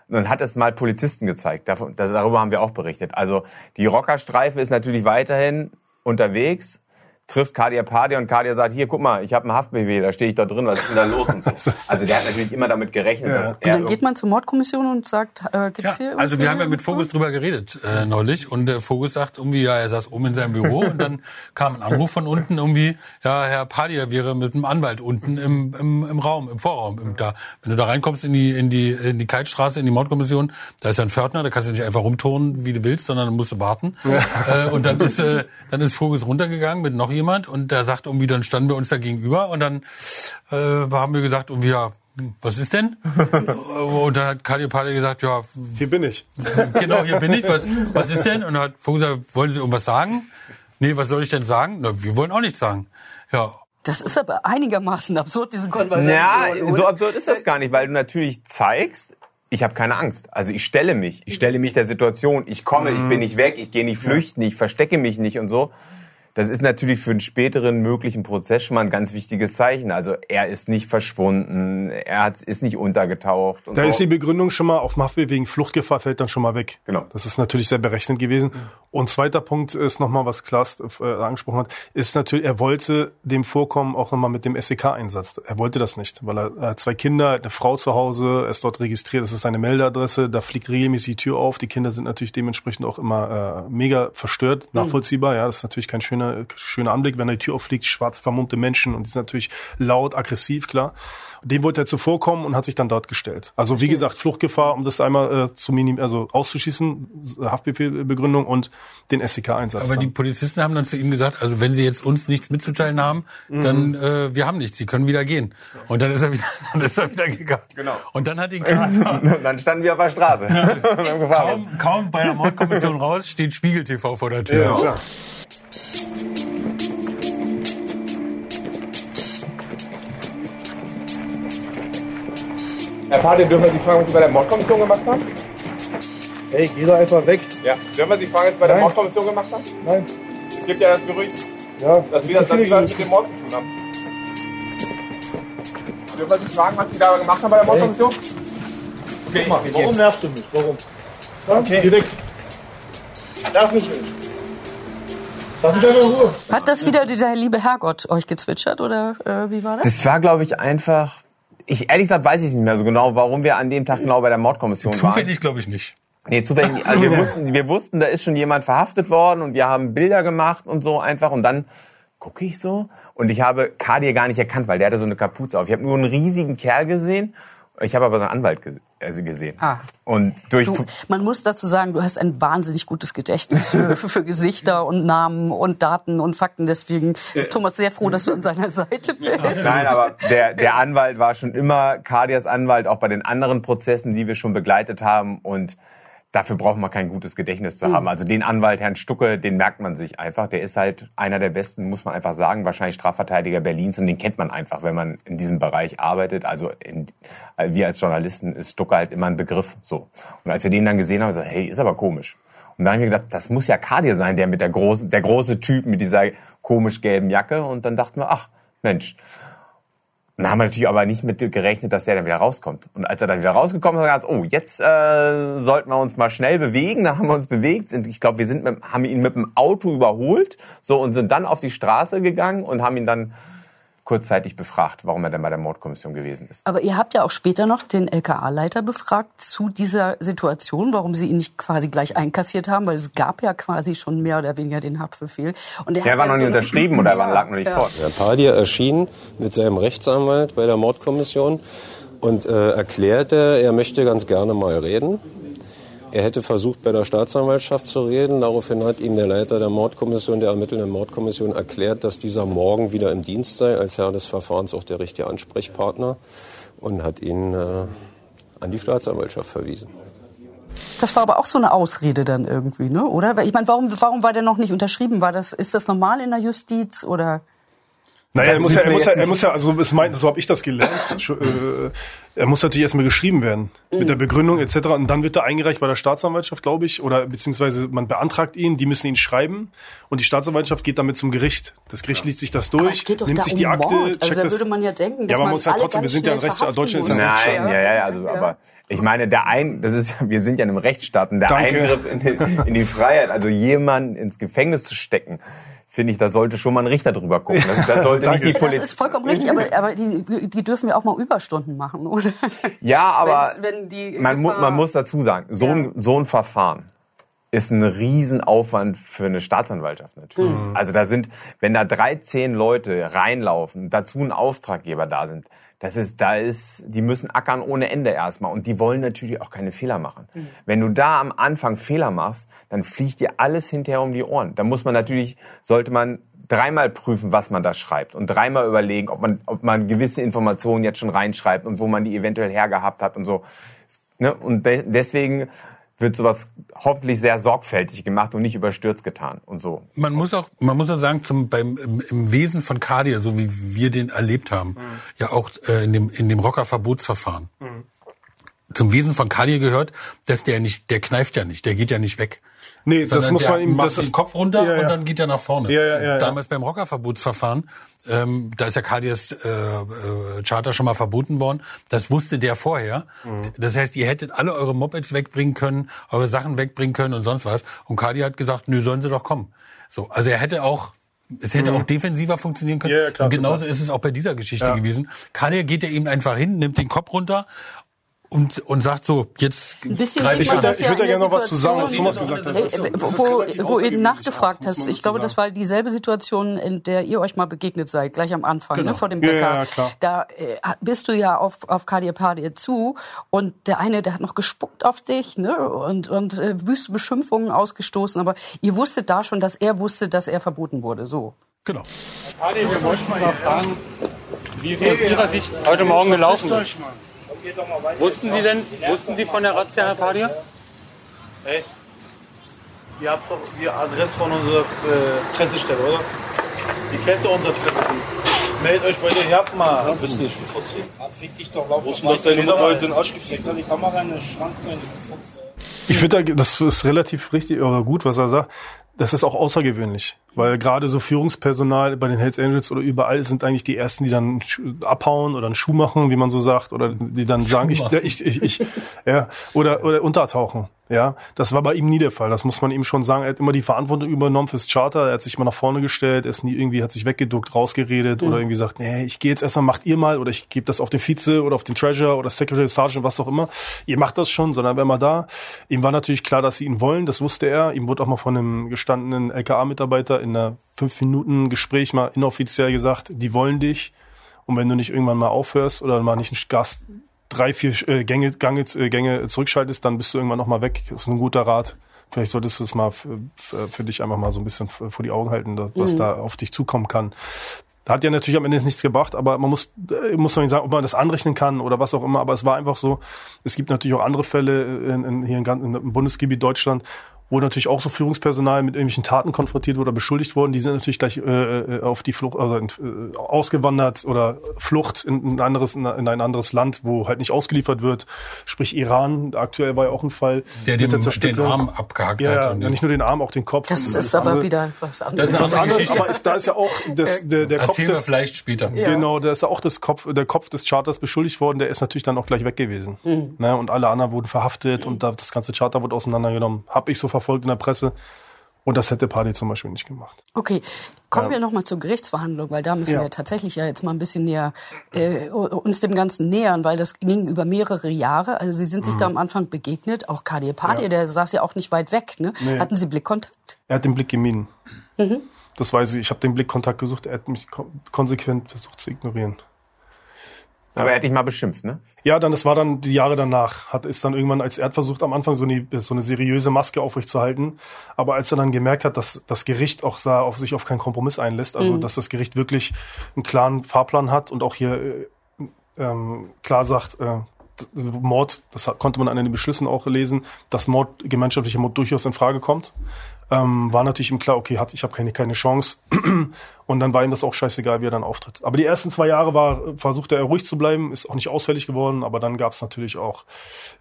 Und hat es mal Polizisten gezeigt. Darüber haben wir auch berichtet. Also die Rockerstreife ist natürlich weiterhin unterwegs, trifft Kadir Padir und Kadir sagt, hier, guck mal, ich habe einen Haftbefehl, da stehe ich da drin, was ist denn da los und so. Also der hat natürlich immer damit gerechnet, Ja. dass Und er... dann geht man zur Mordkommission und sagt, äh, gibt's Ja, hier also wir haben ja mit Vogus drüber geredet äh, neulich und der Vogus sagt irgendwie, ja, er saß oben in seinem Büro und dann kam ein Anruf von unten irgendwie, ja, Herr Padia wäre mit einem Anwalt unten im, im, im Raum, im Vorraum. Im, da, wenn du da reinkommst in die, in die, in die Kaltstraße, in die Mordkommission, da ist ja ein Pförtner, da kannst du nicht einfach rumturnen, wie du willst, sondern dann musst du warten. Äh, und dann ist, äh, dann ist Vogus runtergegangen mit noch jemand und der sagt irgendwie, dann standen wir uns da gegenüber und dann äh, haben wir gesagt, irgendwie, ja, was ist denn? Und dann hat Kadir Padia gesagt, ja, hier bin ich. genau, hier bin ich. Was, was ist denn? Und dann hat Vogel gesagt, wollen Sie irgendwas sagen? Nee, was soll ich denn sagen? Na, wir wollen auch nichts sagen. Ja. Das ist aber einigermaßen absurd, diese Konversation. Ja, oder? so absurd ist das gar nicht, weil du natürlich zeigst, ich habe keine Angst. Also ich stelle mich, ich stelle mich der Situation, ich komme, ich bin nicht weg, ich gehe nicht flüchten, ich verstecke mich nicht und so. Das ist natürlich für einen späteren möglichen Prozess schon mal ein ganz wichtiges Zeichen. Also er ist nicht verschwunden, er hat, ist nicht untergetaucht. Da so. ist die Begründung schon mal auf Haftbefehl wegen Fluchtgefahr fällt dann schon mal weg. Genau. Das ist natürlich sehr berechnet gewesen. Und zweiter Punkt ist nochmal, was Klaas äh, angesprochen hat, ist natürlich, er wollte dem Vorkommen auch nochmal mit dem SEK-Einsatz. Er wollte das nicht, weil er, er zwei Kinder, eine Frau zu Hause, er ist dort registriert, das ist seine Meldeadresse, da fliegt regelmäßig die Tür auf. Die Kinder sind natürlich dementsprechend auch immer äh, mega verstört, nachvollziehbar. Ja, das ist natürlich kein schöner, schöner Anblick, wenn die Tür auffliegt, schwarz vermummte Menschen und die sind natürlich laut, aggressiv, klar. Dem wollte er zuvorkommen und hat sich dann dort gestellt. Also wie gesagt, Fluchtgefahr, um das einmal äh, zu minim also auszuschießen, Haftbefehlbegründung und den SEK-Einsatz. Aber die dann. Polizisten haben dann zu ihm gesagt, also wenn Sie jetzt uns nichts mitzuteilen haben, dann äh, wir haben nichts, Sie können wieder gehen. Und dann ist er wieder, dann ist er wieder gegangen. Genau. Und dann hat ihn Dann standen wir auf der Straße. Kaum, kaum bei der Mordkommission raus, steht Spiegel TV vor der Tür. ja, klar. Herr Padir, dürfen wir Sie fragen, was Sie bei der Mordkommission gemacht haben? Hey, geh doch einfach weg. Ja. Dürfen wir Sie fragen, was Sie bei der Nein. Mordkommission gemacht haben? Nein. Es gibt ja das Gerücht, Ja, dass wir, dass viele Sie was mit dem Mord zu tun haben. Dürfen wir Sie fragen, was Sie da gemacht haben bei der Mordkommission? Okay, Guck mal, wir warum nervst du mich? Warum? Ja, Okay. Geh weg. Nerv mich nicht. Lass mich einfach in Ruhe. Hat das wieder der liebe Herrgott euch gezwitschert oder äh, wie war das? Das war, glaube ich, einfach. Ich ehrlich gesagt weiß ich es nicht mehr so genau, warum wir an dem Tag genau bei der Mordkommission waren. Zufällig glaube ich nicht. Nee, zufällig. nicht. Also wir wussten, wir wussten, da ist schon jemand verhaftet worden und wir haben Bilder gemacht und so einfach und dann gucke ich so und ich habe Kadir gar nicht erkannt, weil der hatte so eine Kapuze auf. Ich habe nur einen riesigen Kerl gesehen. Ich habe aber seinen Anwalt ge also gesehen. Ah. Und durch Du, man muss dazu sagen, du hast ein wahnsinnig gutes Gedächtnis für, für, Gesichter und Namen und Daten und Fakten. Deswegen ist Thomas sehr froh, dass du an seiner Seite bist. Nein, aber der, der Anwalt war schon immer Kadias Anwalt, auch bei den anderen Prozessen, die wir schon begleitet haben. Und dafür braucht man kein gutes Gedächtnis zu haben. Also den Anwalt, Herrn Stucke, den merkt man sich einfach. Der ist halt einer der besten, muss man einfach sagen, wahrscheinlich Strafverteidiger Berlins. Und den kennt man einfach, wenn man in diesem Bereich arbeitet. Also in, wir als Journalisten ist Stucke halt immer ein Begriff. So. Und als wir den dann gesehen haben, gesagt, hey, ist aber komisch. Und dann habe ich mir gedacht, das muss ja Kadir sein, der mit der großen, der große Typ mit dieser komisch gelben Jacke. Und dann dachten wir, ach, Mensch. Und dann haben wir natürlich aber nicht mit gerechnet, dass der dann wieder rauskommt. Und als er dann wieder rausgekommen ist, hat er gesagt, oh, jetzt äh, sollten wir uns mal schnell bewegen. Da haben wir uns bewegt. Und ich glaube, wir sind mit, haben ihn mit dem Auto überholt so und sind dann auf die Straße gegangen und haben ihn dann kurzzeitig befragt, warum er denn bei der Mordkommission gewesen ist. Aber ihr habt ja auch später noch den LKA-Leiter befragt zu dieser Situation, warum sie ihn nicht quasi gleich einkassiert haben, weil es gab ja quasi schon mehr oder weniger den Haftbefehl. Und er Der hat war ja noch nicht so unterschrieben oder Ja, lag noch nicht ja. vor. Herr Padir erschien mit seinem Rechtsanwalt bei der Mordkommission und äh, erklärte, er möchte ganz gerne mal reden. Er hätte versucht, bei der Staatsanwaltschaft zu reden. Daraufhin hat ihm der Leiter der Mordkommission, der ermittelnden Mordkommission, erklärt, dass dieser morgen wieder im Dienst sei, als Herr des Verfahrens auch der richtige Ansprechpartner und hat ihn äh, an die Staatsanwaltschaft verwiesen. das war aber auch so eine Ausrede dann irgendwie, ne? Oder? Ich meine, warum, warum war der noch nicht unterschrieben? War das, ist das normal in der Justiz oder? Naja, er muss ja, er muss ja, er muss ja, also es meint, so habe ich das gelernt. Äh, er muss natürlich erstmal geschrieben werden mit der Begründung etc. Und dann wird er eingereicht bei der Staatsanwaltschaft, glaube ich, oder beziehungsweise man beantragt ihn, die müssen ihn schreiben und die Staatsanwaltschaft geht damit zum Gericht. Das Gericht liest sich das durch, es geht doch nimmt da sich die um Akte, Mord. checkt Also da das. würde man ja denken, dass Ja, man man muss ja alle trotzdem, wir sind ja ein schnell Rechts, Deutschland ist ja ein Rechtsstaat. Nein, ja, ja, also, aber ich meine, der ein, das ist, wir sind ja in einem Rechtsstaat und der Danke. Eingriff in, die- in die Freiheit, also jemanden ins Gefängnis zu stecken, finde ich, da sollte schon mal ein Richter drüber gucken. Das, das sollte nicht die Das Polizei. ist vollkommen richtig, aber, aber die, die dürfen ja auch mal Überstunden machen, oder? Ja, aber wenn die man, mu man muss dazu sagen, so, ein, so ein Verfahren ist ein Riesenaufwand für eine Staatsanwaltschaft natürlich. Mhm. Also da sind, wenn da 13 Leute reinlaufen, dazu ein Auftraggeber da sind, das ist, da ist, die müssen ackern ohne Ende erstmal und die wollen natürlich auch keine Fehler machen. Mhm. Wenn du da am Anfang Fehler machst, dann fliegt dir alles hinterher um die Ohren. Da muss man natürlich, sollte man dreimal prüfen, was man da schreibt und dreimal überlegen, ob man, ob man gewisse Informationen jetzt schon reinschreibt und wo man die eventuell hergehabt hat und so. Ne? Und de deswegen wird sowas hoffentlich sehr sorgfältig gemacht und nicht überstürzt getan und so. Man muss auch, man muss auch sagen, zum, beim, im, im Wesen von Kadir, so wie wir den erlebt haben, ja auch äh, in dem, in dem Rocker-Verbotsverfahren. Zum Wesen von Kadir gehört, dass der nicht, der kneift ja nicht, der geht ja nicht weg. Nee, das Sondern muss der man ihm, das den ist, Kopf runter Ja, ja. und dann geht er nach vorne. Ja, ja, ja. Damals beim Rockerverbotsverfahren, ähm, da ist ja Kadirs äh, äh, Charter schon mal verboten worden. Das wusste der vorher. Mhm. Das heißt, ihr hättet alle eure Mopeds wegbringen können, eure Sachen wegbringen können und sonst was. Und Kadi hat gesagt, nö, sollen sie doch kommen. So, also er hätte auch es hätte auch defensiver funktionieren können. Mhm. Ja, ja, klar, und genauso total. ist es auch bei dieser Geschichte Ja. gewesen. Kadir geht ja eben einfach hin, nimmt den Kopf runter und, und sagt so, jetzt Ein bisschen greife sieht ich man an. das ich ja würde da gerne noch was zu sagen, was Situation. Thomas gesagt hat. Äh, Das das wo, wo ihr nachgefragt hast, ich glaube, das war dieselbe Situation, in der ihr euch mal begegnet seid, gleich am Anfang, Genau. ne, vor dem Ja, Bäcker. ja, ja, klar. Da äh, bist du ja auf, auf Kadir Padir zu und der eine, der hat noch gespuckt auf dich ne, und, und äh, wüste Beschimpfungen ausgestoßen, aber ihr wusstet da schon, dass er wusste, dass er verboten wurde, so. Genau. Adi, wir wollten mal fragen, wie es aus Ihrer Sicht heute Morgen gelaufen ist. Wussten Sie denn, wussten Sie von der Razzia, Herr Padia? Hey, ihr habt doch die Adresse von unserer äh, Pressestelle, oder? Ihr kennt doch unsere Presse. Meldet euch bei der Jagd mal. Ja, wisst ihr, ich Fick dich doch, lauf Wussten, dass deine Mutter heute den Arsch gefickt hat? die Kamera in den Schwanz rein. Ich finde, da- das ist relativ richtig oder gut, was er sagt. Das ist auch außergewöhnlich, weil gerade so Führungspersonal bei den Hells Angels oder überall sind eigentlich die ersten, die dann abhauen oder einen Schuh machen, wie man so sagt, oder die dann sagen, ich, machen. ich, ich, ich, ja, oder oder untertauchen. Ja, das war bei ihm nie der Fall. Das muss man ihm schon sagen. Er hat immer die Verantwortung übernommen fürs Charter. Er hat sich immer nach vorne gestellt. Er ist nie irgendwie, hat sich weggeduckt, rausgeredet oder irgendwie gesagt, nee, ich gehe jetzt erstmal, macht ihr mal oder ich gebe das auf den Vize oder auf den Treasurer oder Secretary Sergeant, was auch immer. Ihr macht das schon, sondern er war immer da. Ihm war natürlich klar, dass sie ihn wollen. Das wusste er. Ihm wurde auch mal von einem gestandenen LKA-Mitarbeiter in einer fünf Minuten Gespräch mal inoffiziell gesagt, die wollen dich. Und wenn du nicht irgendwann mal aufhörst oder mal nicht einen Gas drei, vier äh, Gänge, Gange, äh, Gänge zurückschaltest, dann bist du irgendwann noch mal weg. Das ist ein guter Rat. Vielleicht solltest du es mal für, für dich einfach mal so ein bisschen vor die Augen halten, was da auf dich zukommen kann. Hat ja natürlich am Ende nichts gebracht, aber man muss, äh, muss man nicht sagen, ob man das anrechnen kann oder was auch immer. Aber es war einfach so. Es gibt natürlich auch andere Fälle in, in, hier in, im Bundesgebiet Deutschland, wo natürlich auch so Führungspersonal mit irgendwelchen Taten konfrontiert wurde oder beschuldigt worden. Die sind natürlich gleich äh, äh, auf die Flucht, also äh, ausgewandert oder Flucht in ein anderes, in ein anderes Land, wo halt nicht ausgeliefert wird. Sprich Iran. Aktuell war ja auch ein Fall. Der den Zerstückelung. Arm abgehakt Ja, hat. und ja, nicht nur den Arm, auch den Kopf. Das ist aber andere. wieder was Das anderes. ist was andere anderes, aber ist, da ist ja auch das, der, der Kopf des, vielleicht später. Genau, da ist ja auch das Kopf, der Kopf des Charters beschuldigt worden, der ist natürlich dann auch gleich weg gewesen. Mhm. Ne, und alle anderen wurden verhaftet und da, das ganze Charter wurde auseinandergenommen. Hab ich so verfolgt in der Presse. Und das hätte Party zum Beispiel nicht gemacht. Okay, kommen wir noch mal zur Gerichtsverhandlung, weil da müssen Ja. wir tatsächlich ja jetzt mal ein bisschen näher äh, uns dem Ganzen nähern, weil das ging über mehrere Jahre. Also Sie sind sich da am Anfang begegnet, auch Kadir Mhm. Ja. der saß ja auch nicht weit weg. Ne? Nee. Hatten Sie Blickkontakt? Er hat den Blick gemieden. Mhm. Das weiß ich. Ich habe den Blickkontakt gesucht. Er hat mich ko- konsequent versucht zu ignorieren. Aber er hat dich mal beschimpft, ne? Ja, dann, das war dann die Jahre danach. Hat ist dann irgendwann, als er hat versucht, am Anfang so eine, so eine seriöse Maske aufrechtzuerhalten. Aber als er dann gemerkt hat, dass das Gericht auch sah, auf sich auf keinen Kompromiss einlässt, also dass das Gericht wirklich einen klaren Fahrplan hat und auch hier äh, ähm, klar sagt, äh, Mord, das konnte man an den Beschlüssen auch lesen, dass Mord, gemeinschaftlicher Mord durchaus in Frage kommt. Ähm, war natürlich ihm klar, okay, hat, ich habe keine, keine Chance. Und dann war ihm das auch scheißegal, wie er dann auftritt. Aber die ersten zwei Jahre war, versuchte er ruhig zu bleiben, ist auch nicht ausfällig geworden, aber dann gab es natürlich auch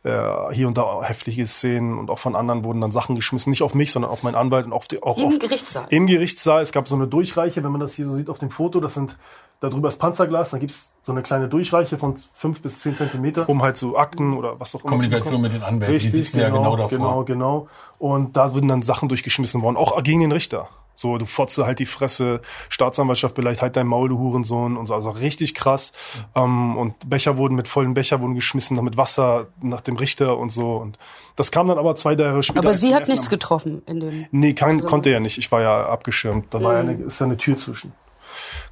äh, hier und da heftige Szenen und auch von anderen wurden dann Sachen geschmissen, nicht auf mich, sondern auf meinen Anwalt und auf die, auch Im auf, Gerichtssaal. Im Gerichtssaal. Es gab so eine Durchreiche, wenn man das hier so sieht auf dem Foto, das sind da drüber ist Panzerglas, dann gibt's so eine kleine Durchreiche von fünf bis zehn Zentimeter, um halt so Akten oder was auch immer Kommunikation mit den Anwälten, Richtig, die sitzen ja genau davor. Genau, genau. Und da wurden dann Sachen durchgeschmissen worden, auch gegen den Richter. So, du fotze halt die Fresse, Staatsanwaltschaft beleidigt halt dein Maul, du Hurensohn und so. Also richtig krass. Ähm, und Becher wurden mit vollen Becher wurden geschmissen, noch mit Wasser nach dem Richter und so. Und das kam dann aber zwei Jahre später. Aber sie hat nichts getroffen in dem. Nee, kann, konnte er nicht. Ich war ja abgeschirmt. Da war ja Mhm. eine, ist ja eine Tür zwischen.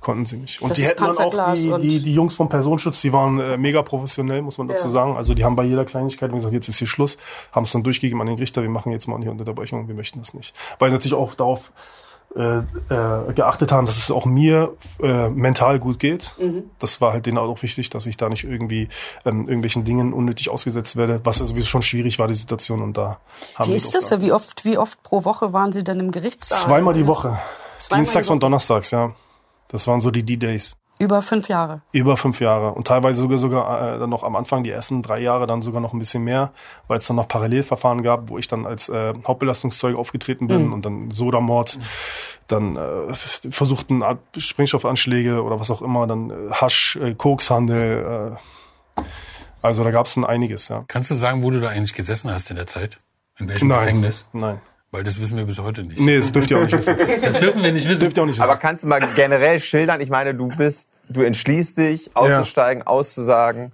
Konnten sie nicht. Und Das die hätten dann auch die, die, die Jungs vom Personenschutz, die waren äh, mega professionell, muss man dazu Ja. sagen. Also die haben bei jeder Kleinigkeit gesagt, jetzt ist hier Schluss, haben es dann durchgegeben an den Richter, wir machen jetzt mal eine Unterbrechung, wir möchten das nicht. Weil sie natürlich auch darauf äh, äh, geachtet haben, dass es auch mir äh, mental gut geht. Mhm. Das war halt denen auch wichtig, dass ich da nicht irgendwie ähm, irgendwelchen Dingen unnötig ausgesetzt werde, was ja sowieso schon schwierig war, die Situation. Und da haben Wie ist das? Wie oft, wie oft pro Woche waren Sie denn im Gerichtssaal? Zweimal die Woche. Zweimal Dienstags die und Donnerstags, ja. Das waren so die D-Days. Über fünf Jahre. Über fünf Jahre. Und teilweise sogar sogar äh, dann noch am Anfang, die ersten drei Jahre, dann sogar noch ein bisschen mehr, weil es dann noch Parallelverfahren gab, wo ich dann als äh, Hauptbelastungszeuge aufgetreten bin Mhm. und dann Sodamord, dann äh, versuchten Sprengstoffanschläge oder was auch immer, dann äh, Hasch, äh, Kokshandel. Äh, also da gab es dann einiges, ja. Kannst du sagen, wo du da eigentlich gesessen hast in der Zeit? In welchem Nein. Gefängnis? Nein. Weil das wissen wir bis heute nicht. Nee, das dürft ihr auch nicht wissen. Das dürfen wir nicht wissen. Dürft ihr auch nicht wissen. Aber kannst du mal generell schildern? Ich meine, du bist, du entschließt dich, auszusteigen, auszusagen.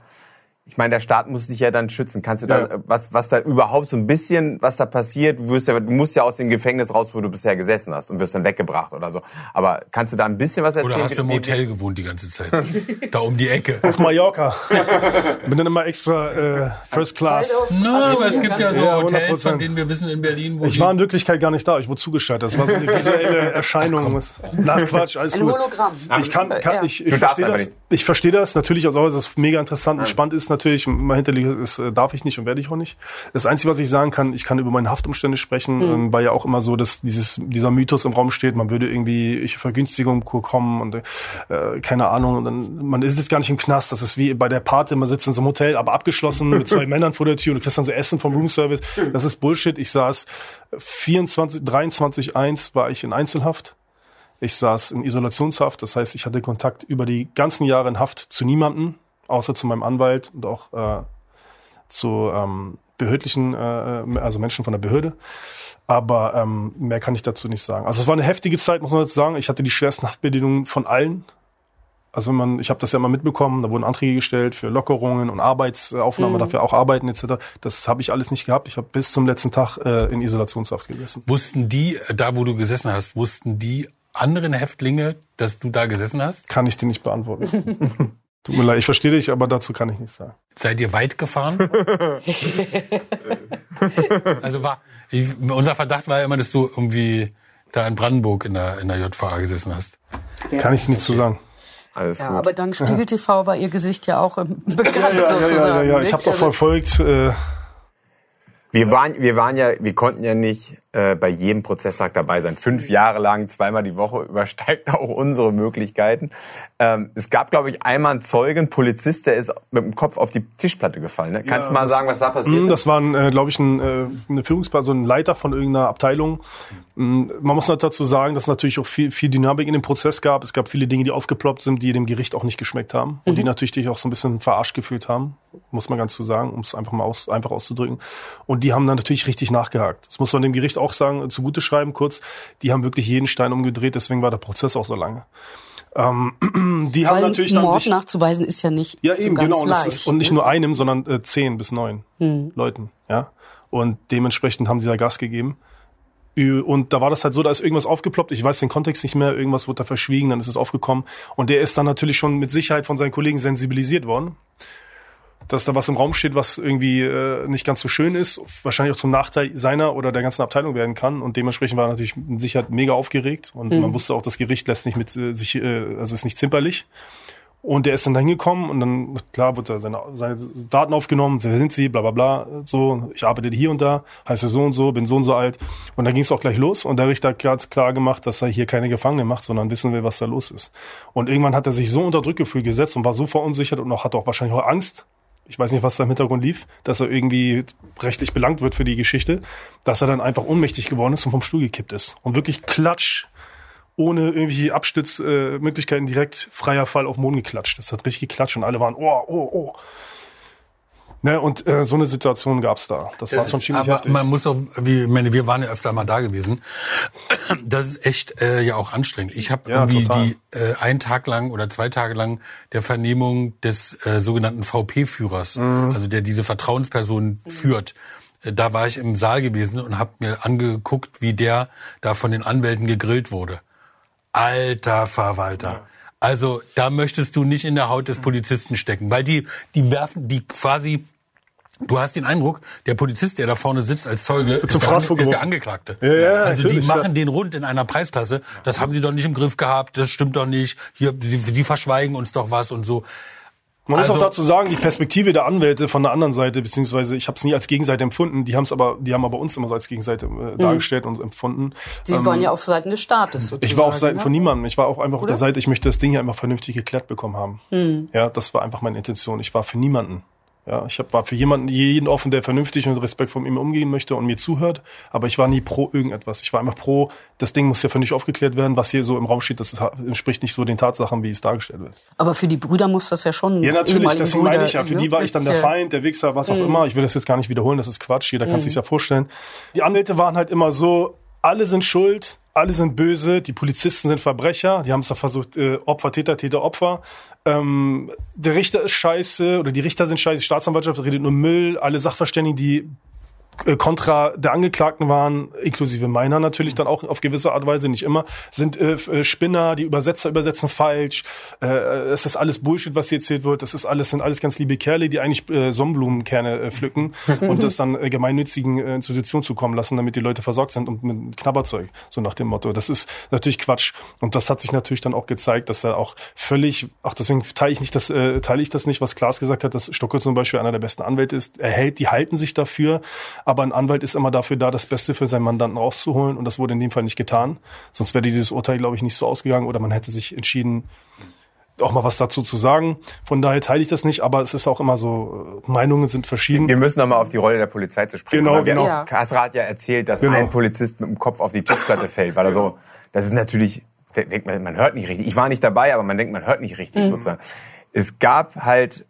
Ich meine, der Staat muss dich ja dann schützen. Kannst du da, Ja. was, was da überhaupt so ein bisschen, was da passiert? Du, wirst ja, du musst ja aus dem Gefängnis raus, wo du bisher gesessen hast und wirst dann weggebracht oder so. Aber kannst du da ein bisschen was erzählen? Oder hast du im Hotel gewohnt die ganze Zeit? da um die Ecke. Auf Mallorca. Bin dann immer extra äh, First Class. Na, aber es gibt ja so Hotels, 100%. von denen wir wissen in Berlin, wo Ich war in Wirklichkeit gar nicht da, ich wurde zugeschaltet. Das war so eine visuelle Erscheinung. Na Quatsch, alles Ein gut. Hologramm. Ich kann, kann Ja. ich, ich verstehe das. nicht. Ich verstehe das natürlich, also dass es mega interessant und spannend ist natürlich. Mal hinterliegt ist, äh, darf ich nicht und werde ich auch nicht. Das Einzige, was ich sagen kann, ich kann über meine Haftumstände sprechen, ähm, weil ja auch immer so, dass dieses dieser Mythos im Raum steht, man würde irgendwie Vergünstigung bekommen und äh, keine Ahnung. Und dann man ist jetzt gar nicht im Knast. Das ist wie bei der Party, man sitzt in so einem Hotel, aber abgeschlossen mit zwei Männern vor der Tür und du kriegst dann so Essen vom Roomservice. Das ist Bullshit. Ich saß 24, 23, 1 war ich in Einzelhaft. Ich saß in Isolationshaft, das heißt, ich hatte Kontakt über die ganzen Jahre in Haft zu niemandem, außer zu meinem Anwalt und auch äh, zu ähm, behördlichen, äh, also Menschen von der Behörde. Aber ähm, mehr kann ich dazu nicht sagen. Also es war eine heftige Zeit, muss man dazu sagen. Ich hatte die schwersten Haftbedingungen von allen. Also wenn man, ich habe das ja mal mitbekommen, da wurden Anträge gestellt für Lockerungen und Arbeitsaufnahme, Mhm. dafür auch arbeiten etc. Das habe ich alles nicht gehabt. Ich habe bis zum letzten Tag äh, in Isolationshaft gegessen. Wussten die, äh, da wo du gesessen hast, wussten die anderen Häftlinge, dass du da gesessen hast? Kann ich dir nicht beantworten. Tut mir leid, ich verstehe dich, aber dazu kann ich nichts sagen. Seid ihr weit gefahren? also war, ich, unser Verdacht war ja immer, dass du irgendwie da in Brandenburg in der, in der JVA gesessen hast. Kann ich nichts zu sagen. Alles Ja, gut. aber dank Spiegel TV war ihr Gesicht ja auch bekannt Ja, ja, sozusagen. ja, ja, ja. Ich habe doch Also- verfolgt. Äh, Wir waren, wir waren ja, wir konnten ja nicht äh, bei jedem Prozesstag dabei sein. Fünf Jahre lang, zweimal die Woche übersteigt auch unsere Möglichkeiten. Ähm, es gab, glaube ich, einmal einen Zeugen, Polizist, der ist mit dem Kopf auf die Tischplatte gefallen. Ne? Kannst du mal das- sagen, was da passiert mh, ist? Das war, äh, glaube ich, ein, äh, eine Führungsperson, ein Leiter von irgendeiner Abteilung. Mh, Man muss noch dazu sagen, dass es natürlich auch viel, viel Dynamik in dem Prozess gab. Es gab viele Dinge, die aufgeploppt sind, die dem Gericht auch nicht geschmeckt haben und die natürlich dich auch so ein bisschen verarscht gefühlt haben, muss man ganz so sagen, um es einfach mal aus, einfach auszudrücken. Und die haben dann natürlich richtig nachgehakt. Das muss man dem Gericht auch sagen, zugute schreiben kurz. Die haben wirklich jeden Stein umgedreht, deswegen war der Prozess auch so lange. Ähm, die haben Weil natürlich dann Mord sich nachzuweisen ist ja nicht ja, so eben, ganz genau. Und, leicht. ist, und nicht ne? nur einem, sondern äh, zehn bis neun Hm. Leuten, ja. Und dementsprechend haben sie da Gas gegeben. Und da war das halt so, da ist irgendwas aufgeploppt. Ich weiß den Kontext nicht mehr. Irgendwas wurde da verschwiegen, dann ist es aufgekommen. Und der ist dann natürlich schon mit Sicherheit von seinen Kollegen sensibilisiert worden. Dass da was im Raum steht, was irgendwie äh, nicht ganz so schön ist, wahrscheinlich auch zum Nachteil seiner oder der ganzen Abteilung werden kann. Und dementsprechend war er natürlich mit Sicherheit mega aufgeregt. Und Mhm. man wusste auch, das Gericht lässt nicht mit äh, sich, äh, also ist nicht zimperlich. Und der ist dann da hingekommen und dann, klar, wird er seine, seine Daten aufgenommen, wer sind sie, bla bla bla, so, ich arbeite hier und da, heiße so und so, bin so und so alt. Und dann ging es auch gleich los und der Richter hat ganz klar gemacht, dass er hier keine Gefangenen macht, sondern wissen will, was da los ist. Und irgendwann hat er sich so unter Drückgefühl gesetzt und war so verunsichert und auch, hat auch wahrscheinlich auch Angst, ich weiß nicht, was da im Hintergrund lief, dass er irgendwie rechtlich belangt wird für die Geschichte, dass er dann einfach ohnmächtig geworden ist und vom Stuhl gekippt ist. Und wirklich klatsch ohne irgendwelche Abstützmöglichkeiten direkt freier Fall auf Boden geklatscht. Das hat richtig geklatscht und alle waren, oh, oh, oh. Ne, und äh, so eine Situation gab's da. Das, war schon ziemlich Aber heftig. man muss auch, wie, ich meine, wir waren ja öfter mal da gewesen. Das ist echt äh, ja auch anstrengend. Ich habe Ja, irgendwie total. die äh, einen Tag lang oder zwei Tage lang der Vernehmung des äh, sogenannten VP-Führers, Mhm. also der diese Vertrauensperson führt. Äh, Da war ich im Saal gewesen und habe mir angeguckt, wie der da von den Anwälten gegrillt wurde. Alter Verwalter. Also da möchtest du nicht in der Haut des Polizisten stecken, weil die, die werfen, die quasi, du hast den Eindruck, der Polizist, der da vorne sitzt als Zeuge, ist, Zum der, Fraß ist der Angeklagte. Ja, ja, also die machen ja. den rund in einer Preisklasse. Das haben sie doch nicht im Griff gehabt, das stimmt doch nicht. Hier, sie, sie verschweigen uns doch was und so. Man muss Also- auch dazu sagen, die Perspektive der Anwälte von der anderen Seite, beziehungsweise ich habe es nie als Gegenseite empfunden, die haben es aber, die haben aber uns immer so als Gegenseite äh, dargestellt und empfunden. Sie Ähm, waren ja auf Seiten des Staates sozusagen. Ich war auf Seiten ne? von niemandem. Ich war auch einfach auf Oder? der Seite, ich möchte das Ding hier einfach vernünftig geklärt bekommen haben. Hm. Ja, das war einfach meine Intention. Ich war für niemanden. Ja, ich hab, war für jemanden, jeden offen, der vernünftig und respektvoll mit mir umgehen möchte und mir zuhört. Aber ich war nie pro irgendetwas. Ich war einfach pro, das Ding muss ja vernünftig aufgeklärt werden. Was hier so im Raum steht, das entspricht nicht so den Tatsachen, wie es dargestellt wird. Aber für die Brüder muss das ja schon. Ja, natürlich, Brüder, meine ich ja. Für ne? die war ich dann der. Feind, der Wichser, was auch Mhm. immer. Ich will das jetzt gar nicht wiederholen, das ist Quatsch. Jeder kann Mhm. sich ja vorstellen. Die Anwälte waren halt immer so, alle sind schuld, alle sind böse, die Polizisten sind Verbrecher, die haben es doch versucht, äh, Opfer, Täter, Täter, Opfer. Ähm, der Richter ist scheiße oder die Richter sind scheiße, die Staatsanwaltschaft redet nur Müll, alle Sachverständigen, die kontra der Angeklagten waren, inklusive meiner natürlich dann auch auf gewisse Art und Weise, nicht immer, sind äh, äh, Spinner, die Übersetzer übersetzen falsch. Äh, es ist alles Bullshit, was hier erzählt wird. Das ist alles, sind alles ganz liebe Kerle, die eigentlich äh, Sonnenblumenkerne äh, pflücken und das dann äh, gemeinnützigen äh, Institutionen zukommen lassen, damit die Leute versorgt sind und mit Knabberzeug, so nach dem Motto. Das ist natürlich Quatsch. Und das hat sich natürlich dann auch gezeigt, dass er auch völlig, ach deswegen teile ich nicht das, äh, teile ich das nicht, was Klaas gesagt hat, dass Stocke zum Beispiel einer der besten Anwälte ist. Er hält, die halten sich dafür, aber ein Anwalt ist immer dafür da, das Beste für seinen Mandanten rauszuholen und das wurde in dem Fall nicht getan. Sonst wäre dieses Urteil, glaube ich, nicht so ausgegangen oder man hätte sich entschieden, auch mal was dazu zu sagen. Von daher teile ich das nicht, aber es ist auch immer so, äh, Meinungen sind verschieden. Wir müssen nochmal auf die Rolle der Polizei zu sprechen. Genau, genau. Ja. Kasra hat ja erzählt, dass Genau. ein Polizist mit dem Kopf auf die Tischplatte fällt, weil er so, das ist natürlich, denkt man, man hört nicht richtig. Ich war nicht dabei, aber man denkt, man hört nicht richtig sozusagen. Es gab halt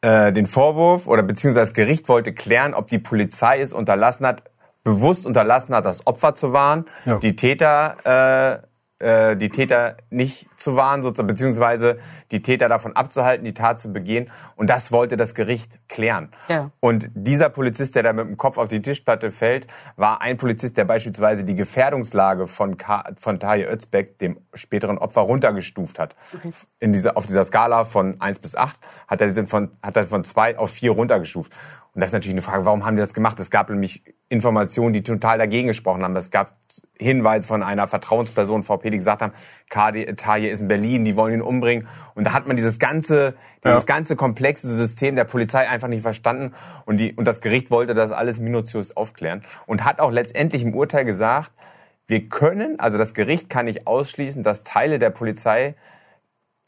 äh, den Vorwurf oder beziehungsweise das Gericht wollte klären, ob die Polizei es unterlassen hat, bewusst unterlassen hat, das Opfer zu warnen, Ja. die Täter äh, die Täter nicht zu warnen, sozusagen, beziehungsweise die Täter davon abzuhalten, die Tat zu begehen. Und das wollte das Gericht klären. Ja. Und dieser Polizist, der da mit dem Kopf auf die Tischplatte fällt, war ein Polizist, der beispielsweise die Gefährdungslage von, Ka von Taje Özbeck, dem späteren Opfer, runtergestuft hat. In dieser, auf dieser Skala von 1 bis 8 hat er, von, hat er von 2 auf 4 runtergestuft. Und das ist natürlich eine Frage, warum haben die das gemacht? Es gab nämlich Informationen, die total dagegen gesprochen haben. Es gab Hinweise von einer Vertrauensperson VP, die gesagt haben, Kadi Taje ist in Berlin, die wollen ihn umbringen. Und da hat man dieses ganze, dieses Ja. ganze komplexe System der Polizei einfach nicht verstanden. Und, die, und das Gericht wollte das alles minutiös aufklären. Und hat auch letztendlich im Urteil gesagt, wir können, also das Gericht kann nicht ausschließen, dass Teile der Polizei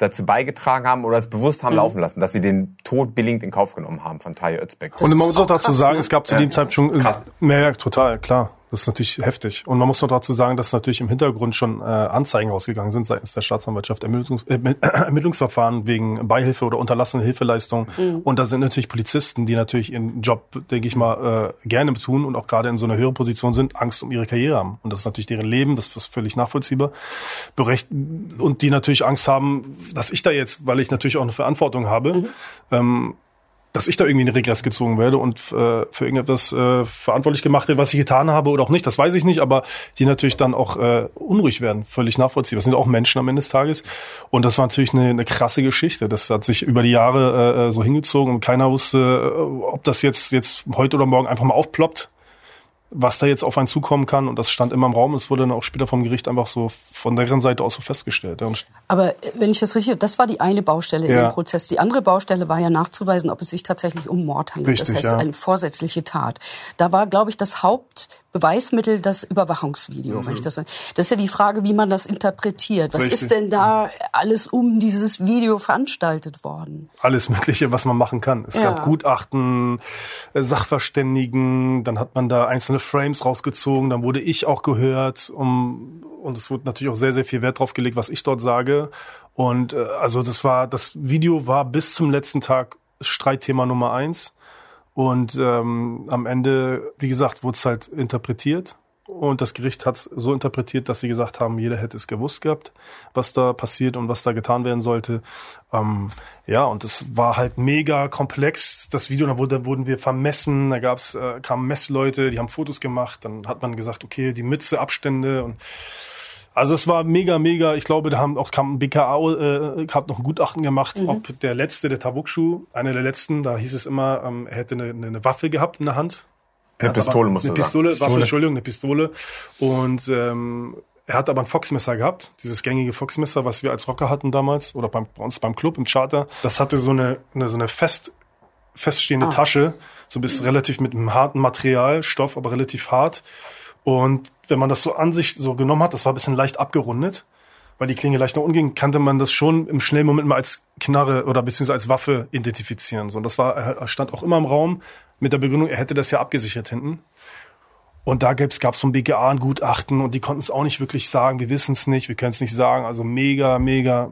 dazu beigetragen haben oder es bewusst Mhm. haben laufen lassen, dass sie den Tod billigend in Kauf genommen haben von Taje Özbeck. Und man muss auch auch dazu krass, sagen, ne? es gab zu Ja. dem Zeitpunkt schon Krass. mehr, ja, total, klar. Das ist natürlich heftig. Und man muss noch dazu sagen, dass natürlich im Hintergrund schon äh, Anzeigen rausgegangen sind seitens der Staatsanwaltschaft, Ermittlungs äh, Ermittlungsverfahren wegen Beihilfe oder unterlassene Hilfeleistung. Und da sind natürlich Polizisten, die natürlich ihren Job, denke ich mal, äh, gerne tun und auch gerade in so einer höheren Position sind, Angst um ihre Karriere haben. Und das ist natürlich deren Leben, das ist völlig nachvollziehbar. Berecht und die natürlich Angst haben, dass ich da jetzt, weil ich natürlich auch eine Verantwortung habe, ähm, dass ich da irgendwie in den Regress gezogen werde und äh, für irgendetwas äh, verantwortlich gemacht werde, was ich getan habe oder auch nicht, das weiß ich nicht, aber die natürlich dann auch äh, unruhig werden, völlig nachvollziehbar. Das sind auch Menschen am Ende des Tages und das war natürlich eine, eine krasse Geschichte. Das hat sich über die Jahre äh, so hingezogen und keiner wusste, äh, ob das jetzt jetzt heute oder morgen einfach mal aufploppt. Was da jetzt auf einen zukommen kann. Und das stand immer im Raum. Es wurde dann auch später vom Gericht einfach so von deren Seite aus so festgestellt. Aber äh, wenn ich das richtig, das war die eine Baustelle in Ja. dem Prozess. Die andere Baustelle war ja nachzuweisen, ob es sich tatsächlich um Mord handelt. Richtig, das heißt, ja. eine vorsätzliche Tat. Da war, glaube ich, das Hauptbeweismittel das Überwachungsvideo. Wenn ich das, das ist ja die Frage, wie man das interpretiert. Was Richtig. ist denn da alles um dieses Video veranstaltet worden? alles Mögliche, was man machen kann. Es Ja. gab Gutachten, äh, Sachverständigen, dann hat man da einzelne Frames rausgezogen, dann wurde ich auch gehört, um, und es wurde natürlich auch sehr, sehr viel Wert drauf gelegt, was ich dort sage. Und äh, also das war, das Video war bis zum letzten Tag Streitthema Nummer eins. Und ähm, am Ende, wie gesagt, wurde es halt interpretiert. Und das Gericht hat es so interpretiert, dass sie gesagt haben, jeder hätte es gewusst gehabt, was da passiert und was da getan werden sollte. Ähm, ja, und es war halt mega komplex. Das Video, da wurde, wurden wir vermessen, da gab's, äh, kamen Messleute, die haben Fotos gemacht. Dann hat man gesagt, okay, die Mütze, Abstände und also es war mega, mega. Ich glaube, da haben auch kam ein BKA, äh, hat noch ein Gutachten gemacht, ob der letzte, der Tabukschuh, einer der letzten, da hieß es immer, ähm, er hätte eine, eine Waffe gehabt in der Hand. Eine Hat Pistole aber, musst du Eine sagen. Pistole, Waffe, Pistole. Entschuldigung, eine Pistole. Und ähm, er hat aber ein Foxmesser gehabt, dieses gängige Foxmesser, was wir als Rocker hatten damals, oder beim, bei uns beim Club im Charter. Das hatte so eine, eine so eine fest, feststehende Ah. Tasche, so bis relativ mit einem harten Material, Stoff, aber relativ hart. Und wenn man das so an sich so genommen hat, das war ein bisschen leicht abgerundet, weil die Klinge leicht nach unten ging, kannte man das schon im schnellen Moment mal als Knarre oder beziehungsweise als Waffe identifizieren. So, und das war, er stand auch immer im Raum mit der Begründung, er hätte das ja abgesichert hinten. Und da gab's gab's vom BGA ein Gutachten und die konnten es auch nicht wirklich sagen, wir wissen es nicht, wir können es nicht sagen. Also mega, mega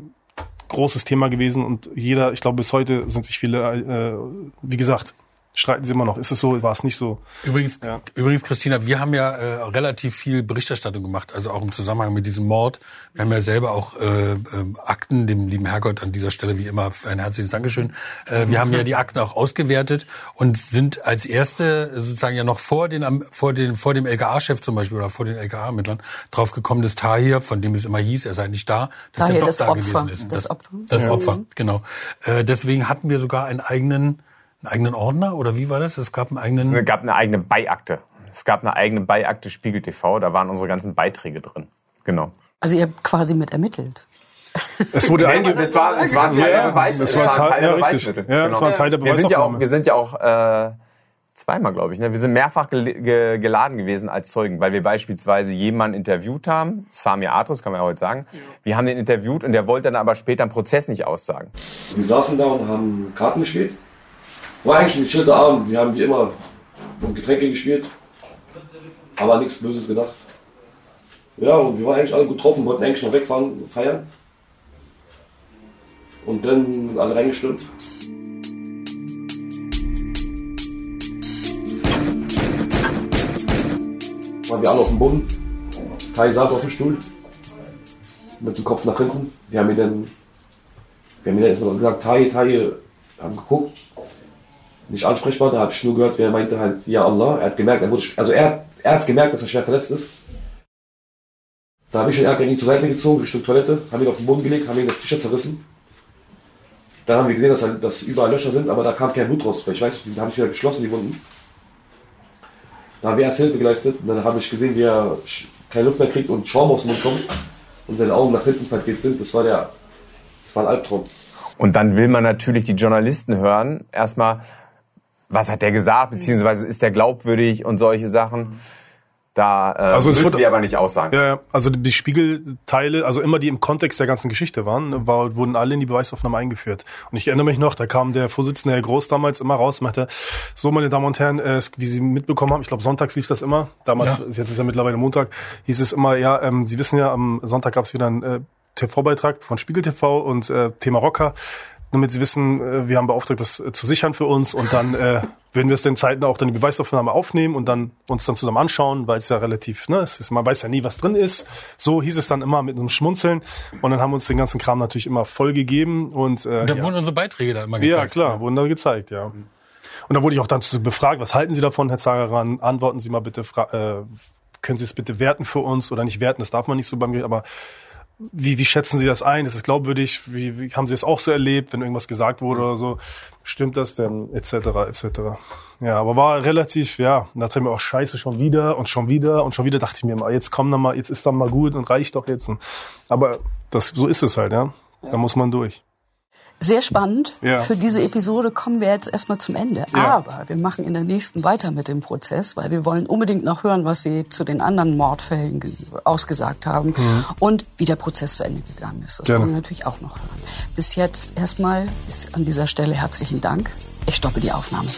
großes Thema gewesen und jeder, ich glaube bis heute sind sich viele, äh, wie gesagt, streiten sie immer noch. Ist es so, war es nicht so? Übrigens, Ja. übrigens, Christina, wir haben ja äh, relativ viel Berichterstattung gemacht, also auch im Zusammenhang mit diesem Mord. Wir haben ja selber auch äh, äh, Akten, dem lieben Herrgott an dieser Stelle wie immer ein herzliches Dankeschön. Äh, wir haben ja die Akten auch ausgewertet und sind als erste sozusagen ja noch vor den vor den vor dem LKA-Chef zum Beispiel oder vor den LKA-Ermittlern drauf gekommen, dass Tahir, von dem es immer hieß, er sei nicht da, dass Tahir, er doch das da Opfer. gewesen ist. Das Opfer. Das Ja. Opfer, genau. Äh, deswegen hatten wir sogar einen eigenen einen eigenen Ordner oder wie war das? Es gab einen eigenen Es gab eine eigene Beiakte. Es gab eine eigene Beiakte Spiegel TV, da waren unsere ganzen Beiträge drin. Genau. Also ihr habt quasi mit ermittelt. Es wurde einge das war, das war ein Teil Ja, der Beweis, das das war Teil der. Beweismittel. Ja, das war ein Teil der wir sind ja auch, Beweisaufnahme. wir sind ja auch äh, zweimal, glaube ich. Ne? Wir sind mehrfach gel ge geladen gewesen als Zeugen, weil wir beispielsweise jemanden interviewt haben, Samir Atros, kann man ja heute sagen. Wir haben den interviewt und der wollte dann aber später im Prozess nicht aussagen. Wir saßen da und haben Karten gespielt. War eigentlich ein chillter Abend. Wir haben wie immer um Getränke gespielt. Aber nichts Böses gedacht. Ja, und wir waren eigentlich alle und wollten eigentlich noch wegfahren, feiern. Und dann sind alle reingestürmt. Waren wir alle auf dem Boden. Kai saß auf dem Stuhl. Mit dem Kopf nach hinten. Wir haben ihn dann wir haben mir dann erstmal gesagt, Tai, Tai, haben geguckt, nicht ansprechbar, da habe ich nur gehört, wer meinte halt, ja Allah, er hat gemerkt, er wurde, also er, er hat gemerkt, dass er schwer verletzt ist. Da habe ich ihn zur Seite gezogen, Richtung Toilette, haben ihn auf den Boden gelegt, haben ihn das T-Shirt zerrissen. Dann haben wir gesehen, dass, halt, dass überall Löcher sind, aber da kam kein Blut raus, weil ich weiß, die haben sich wieder geschlossen, die Wunden. Da haben wir erst Hilfe geleistet und dann habe ich gesehen, wie er keine Luft mehr kriegt und Schaum aus dem Mund kommt und seine Augen nach hinten verdreht sind. Das war der, das war ein Albtraum. Und dann will man natürlich die Journalisten hören. Erstmal, was hat der gesagt, beziehungsweise ist der glaubwürdig und solche Sachen. Da äh, Also es müssen wurde- die aber nicht aussagen. Ja, also die Spiegelteile, also immer die im Kontext der ganzen Geschichte waren, war, wurden alle in die Beweisaufnahme eingeführt. Und ich erinnere mich noch, da kam der Vorsitzende Herr Groß damals immer raus und meinte, so meine Damen und Herren, äh, wie Sie mitbekommen haben, ich glaube sonntags lief das immer, damals, Ja. jetzt ist ja mittlerweile Montag, hieß es immer, ja, ähm, Sie wissen ja, am Sonntag gab es wieder einen äh, TV-Beitrag von Spiegel TV und äh, Thema Rocker. Damit Sie wissen, äh, wir haben beauftragt, das äh, zu sichern für uns und dann äh, werden wir es den Zeiten auch dann die Beweisaufnahme aufnehmen und dann uns dann zusammen anschauen, weil es ja relativ, ne, es ist, man weiß ja nie, was drin ist. So hieß es dann immer mit einem Schmunzeln und dann haben wir uns den ganzen Kram natürlich immer voll gegeben und, äh, Und da ja. wurden unsere Beiträge da immer gezeigt. Ja, klar, wurden da gezeigt, ja. Und da wurde ich auch dann befragt, was halten Sie davon, Herr Zagaran? Antworten Sie mal bitte, äh, können Sie es bitte werten für uns oder nicht werten, das darf man nicht so beim Gericht, aber wie, wie schätzen Sie das ein? Ist es glaubwürdig? Wie, wie haben Sie es auch so erlebt, wenn irgendwas gesagt wurde oder so? Stimmt das denn? Etc. etc. Ja, aber war relativ, ja, da dachte ich mir auch scheiße schon wieder und schon wieder und schon wieder dachte ich mir mal, jetzt komm dann mal, jetzt ist dann mal gut und reicht doch jetzt. Aber das so ist es halt, ja. Da muss man durch. Sehr spannend. Ja. Für diese Episode kommen wir jetzt erstmal zum Ende. Ja. Aber wir machen in der nächsten weiter mit dem Prozess, weil wir wollen unbedingt noch hören, was Sie zu den anderen Mordfällen ge- ausgesagt haben Mhm. und wie der Prozess zu Ende gegangen ist. Das Gerne. wollen wir natürlich auch noch hören. Bis jetzt erstmal an dieser Stelle herzlichen Dank. Ich stoppe die Aufnahme.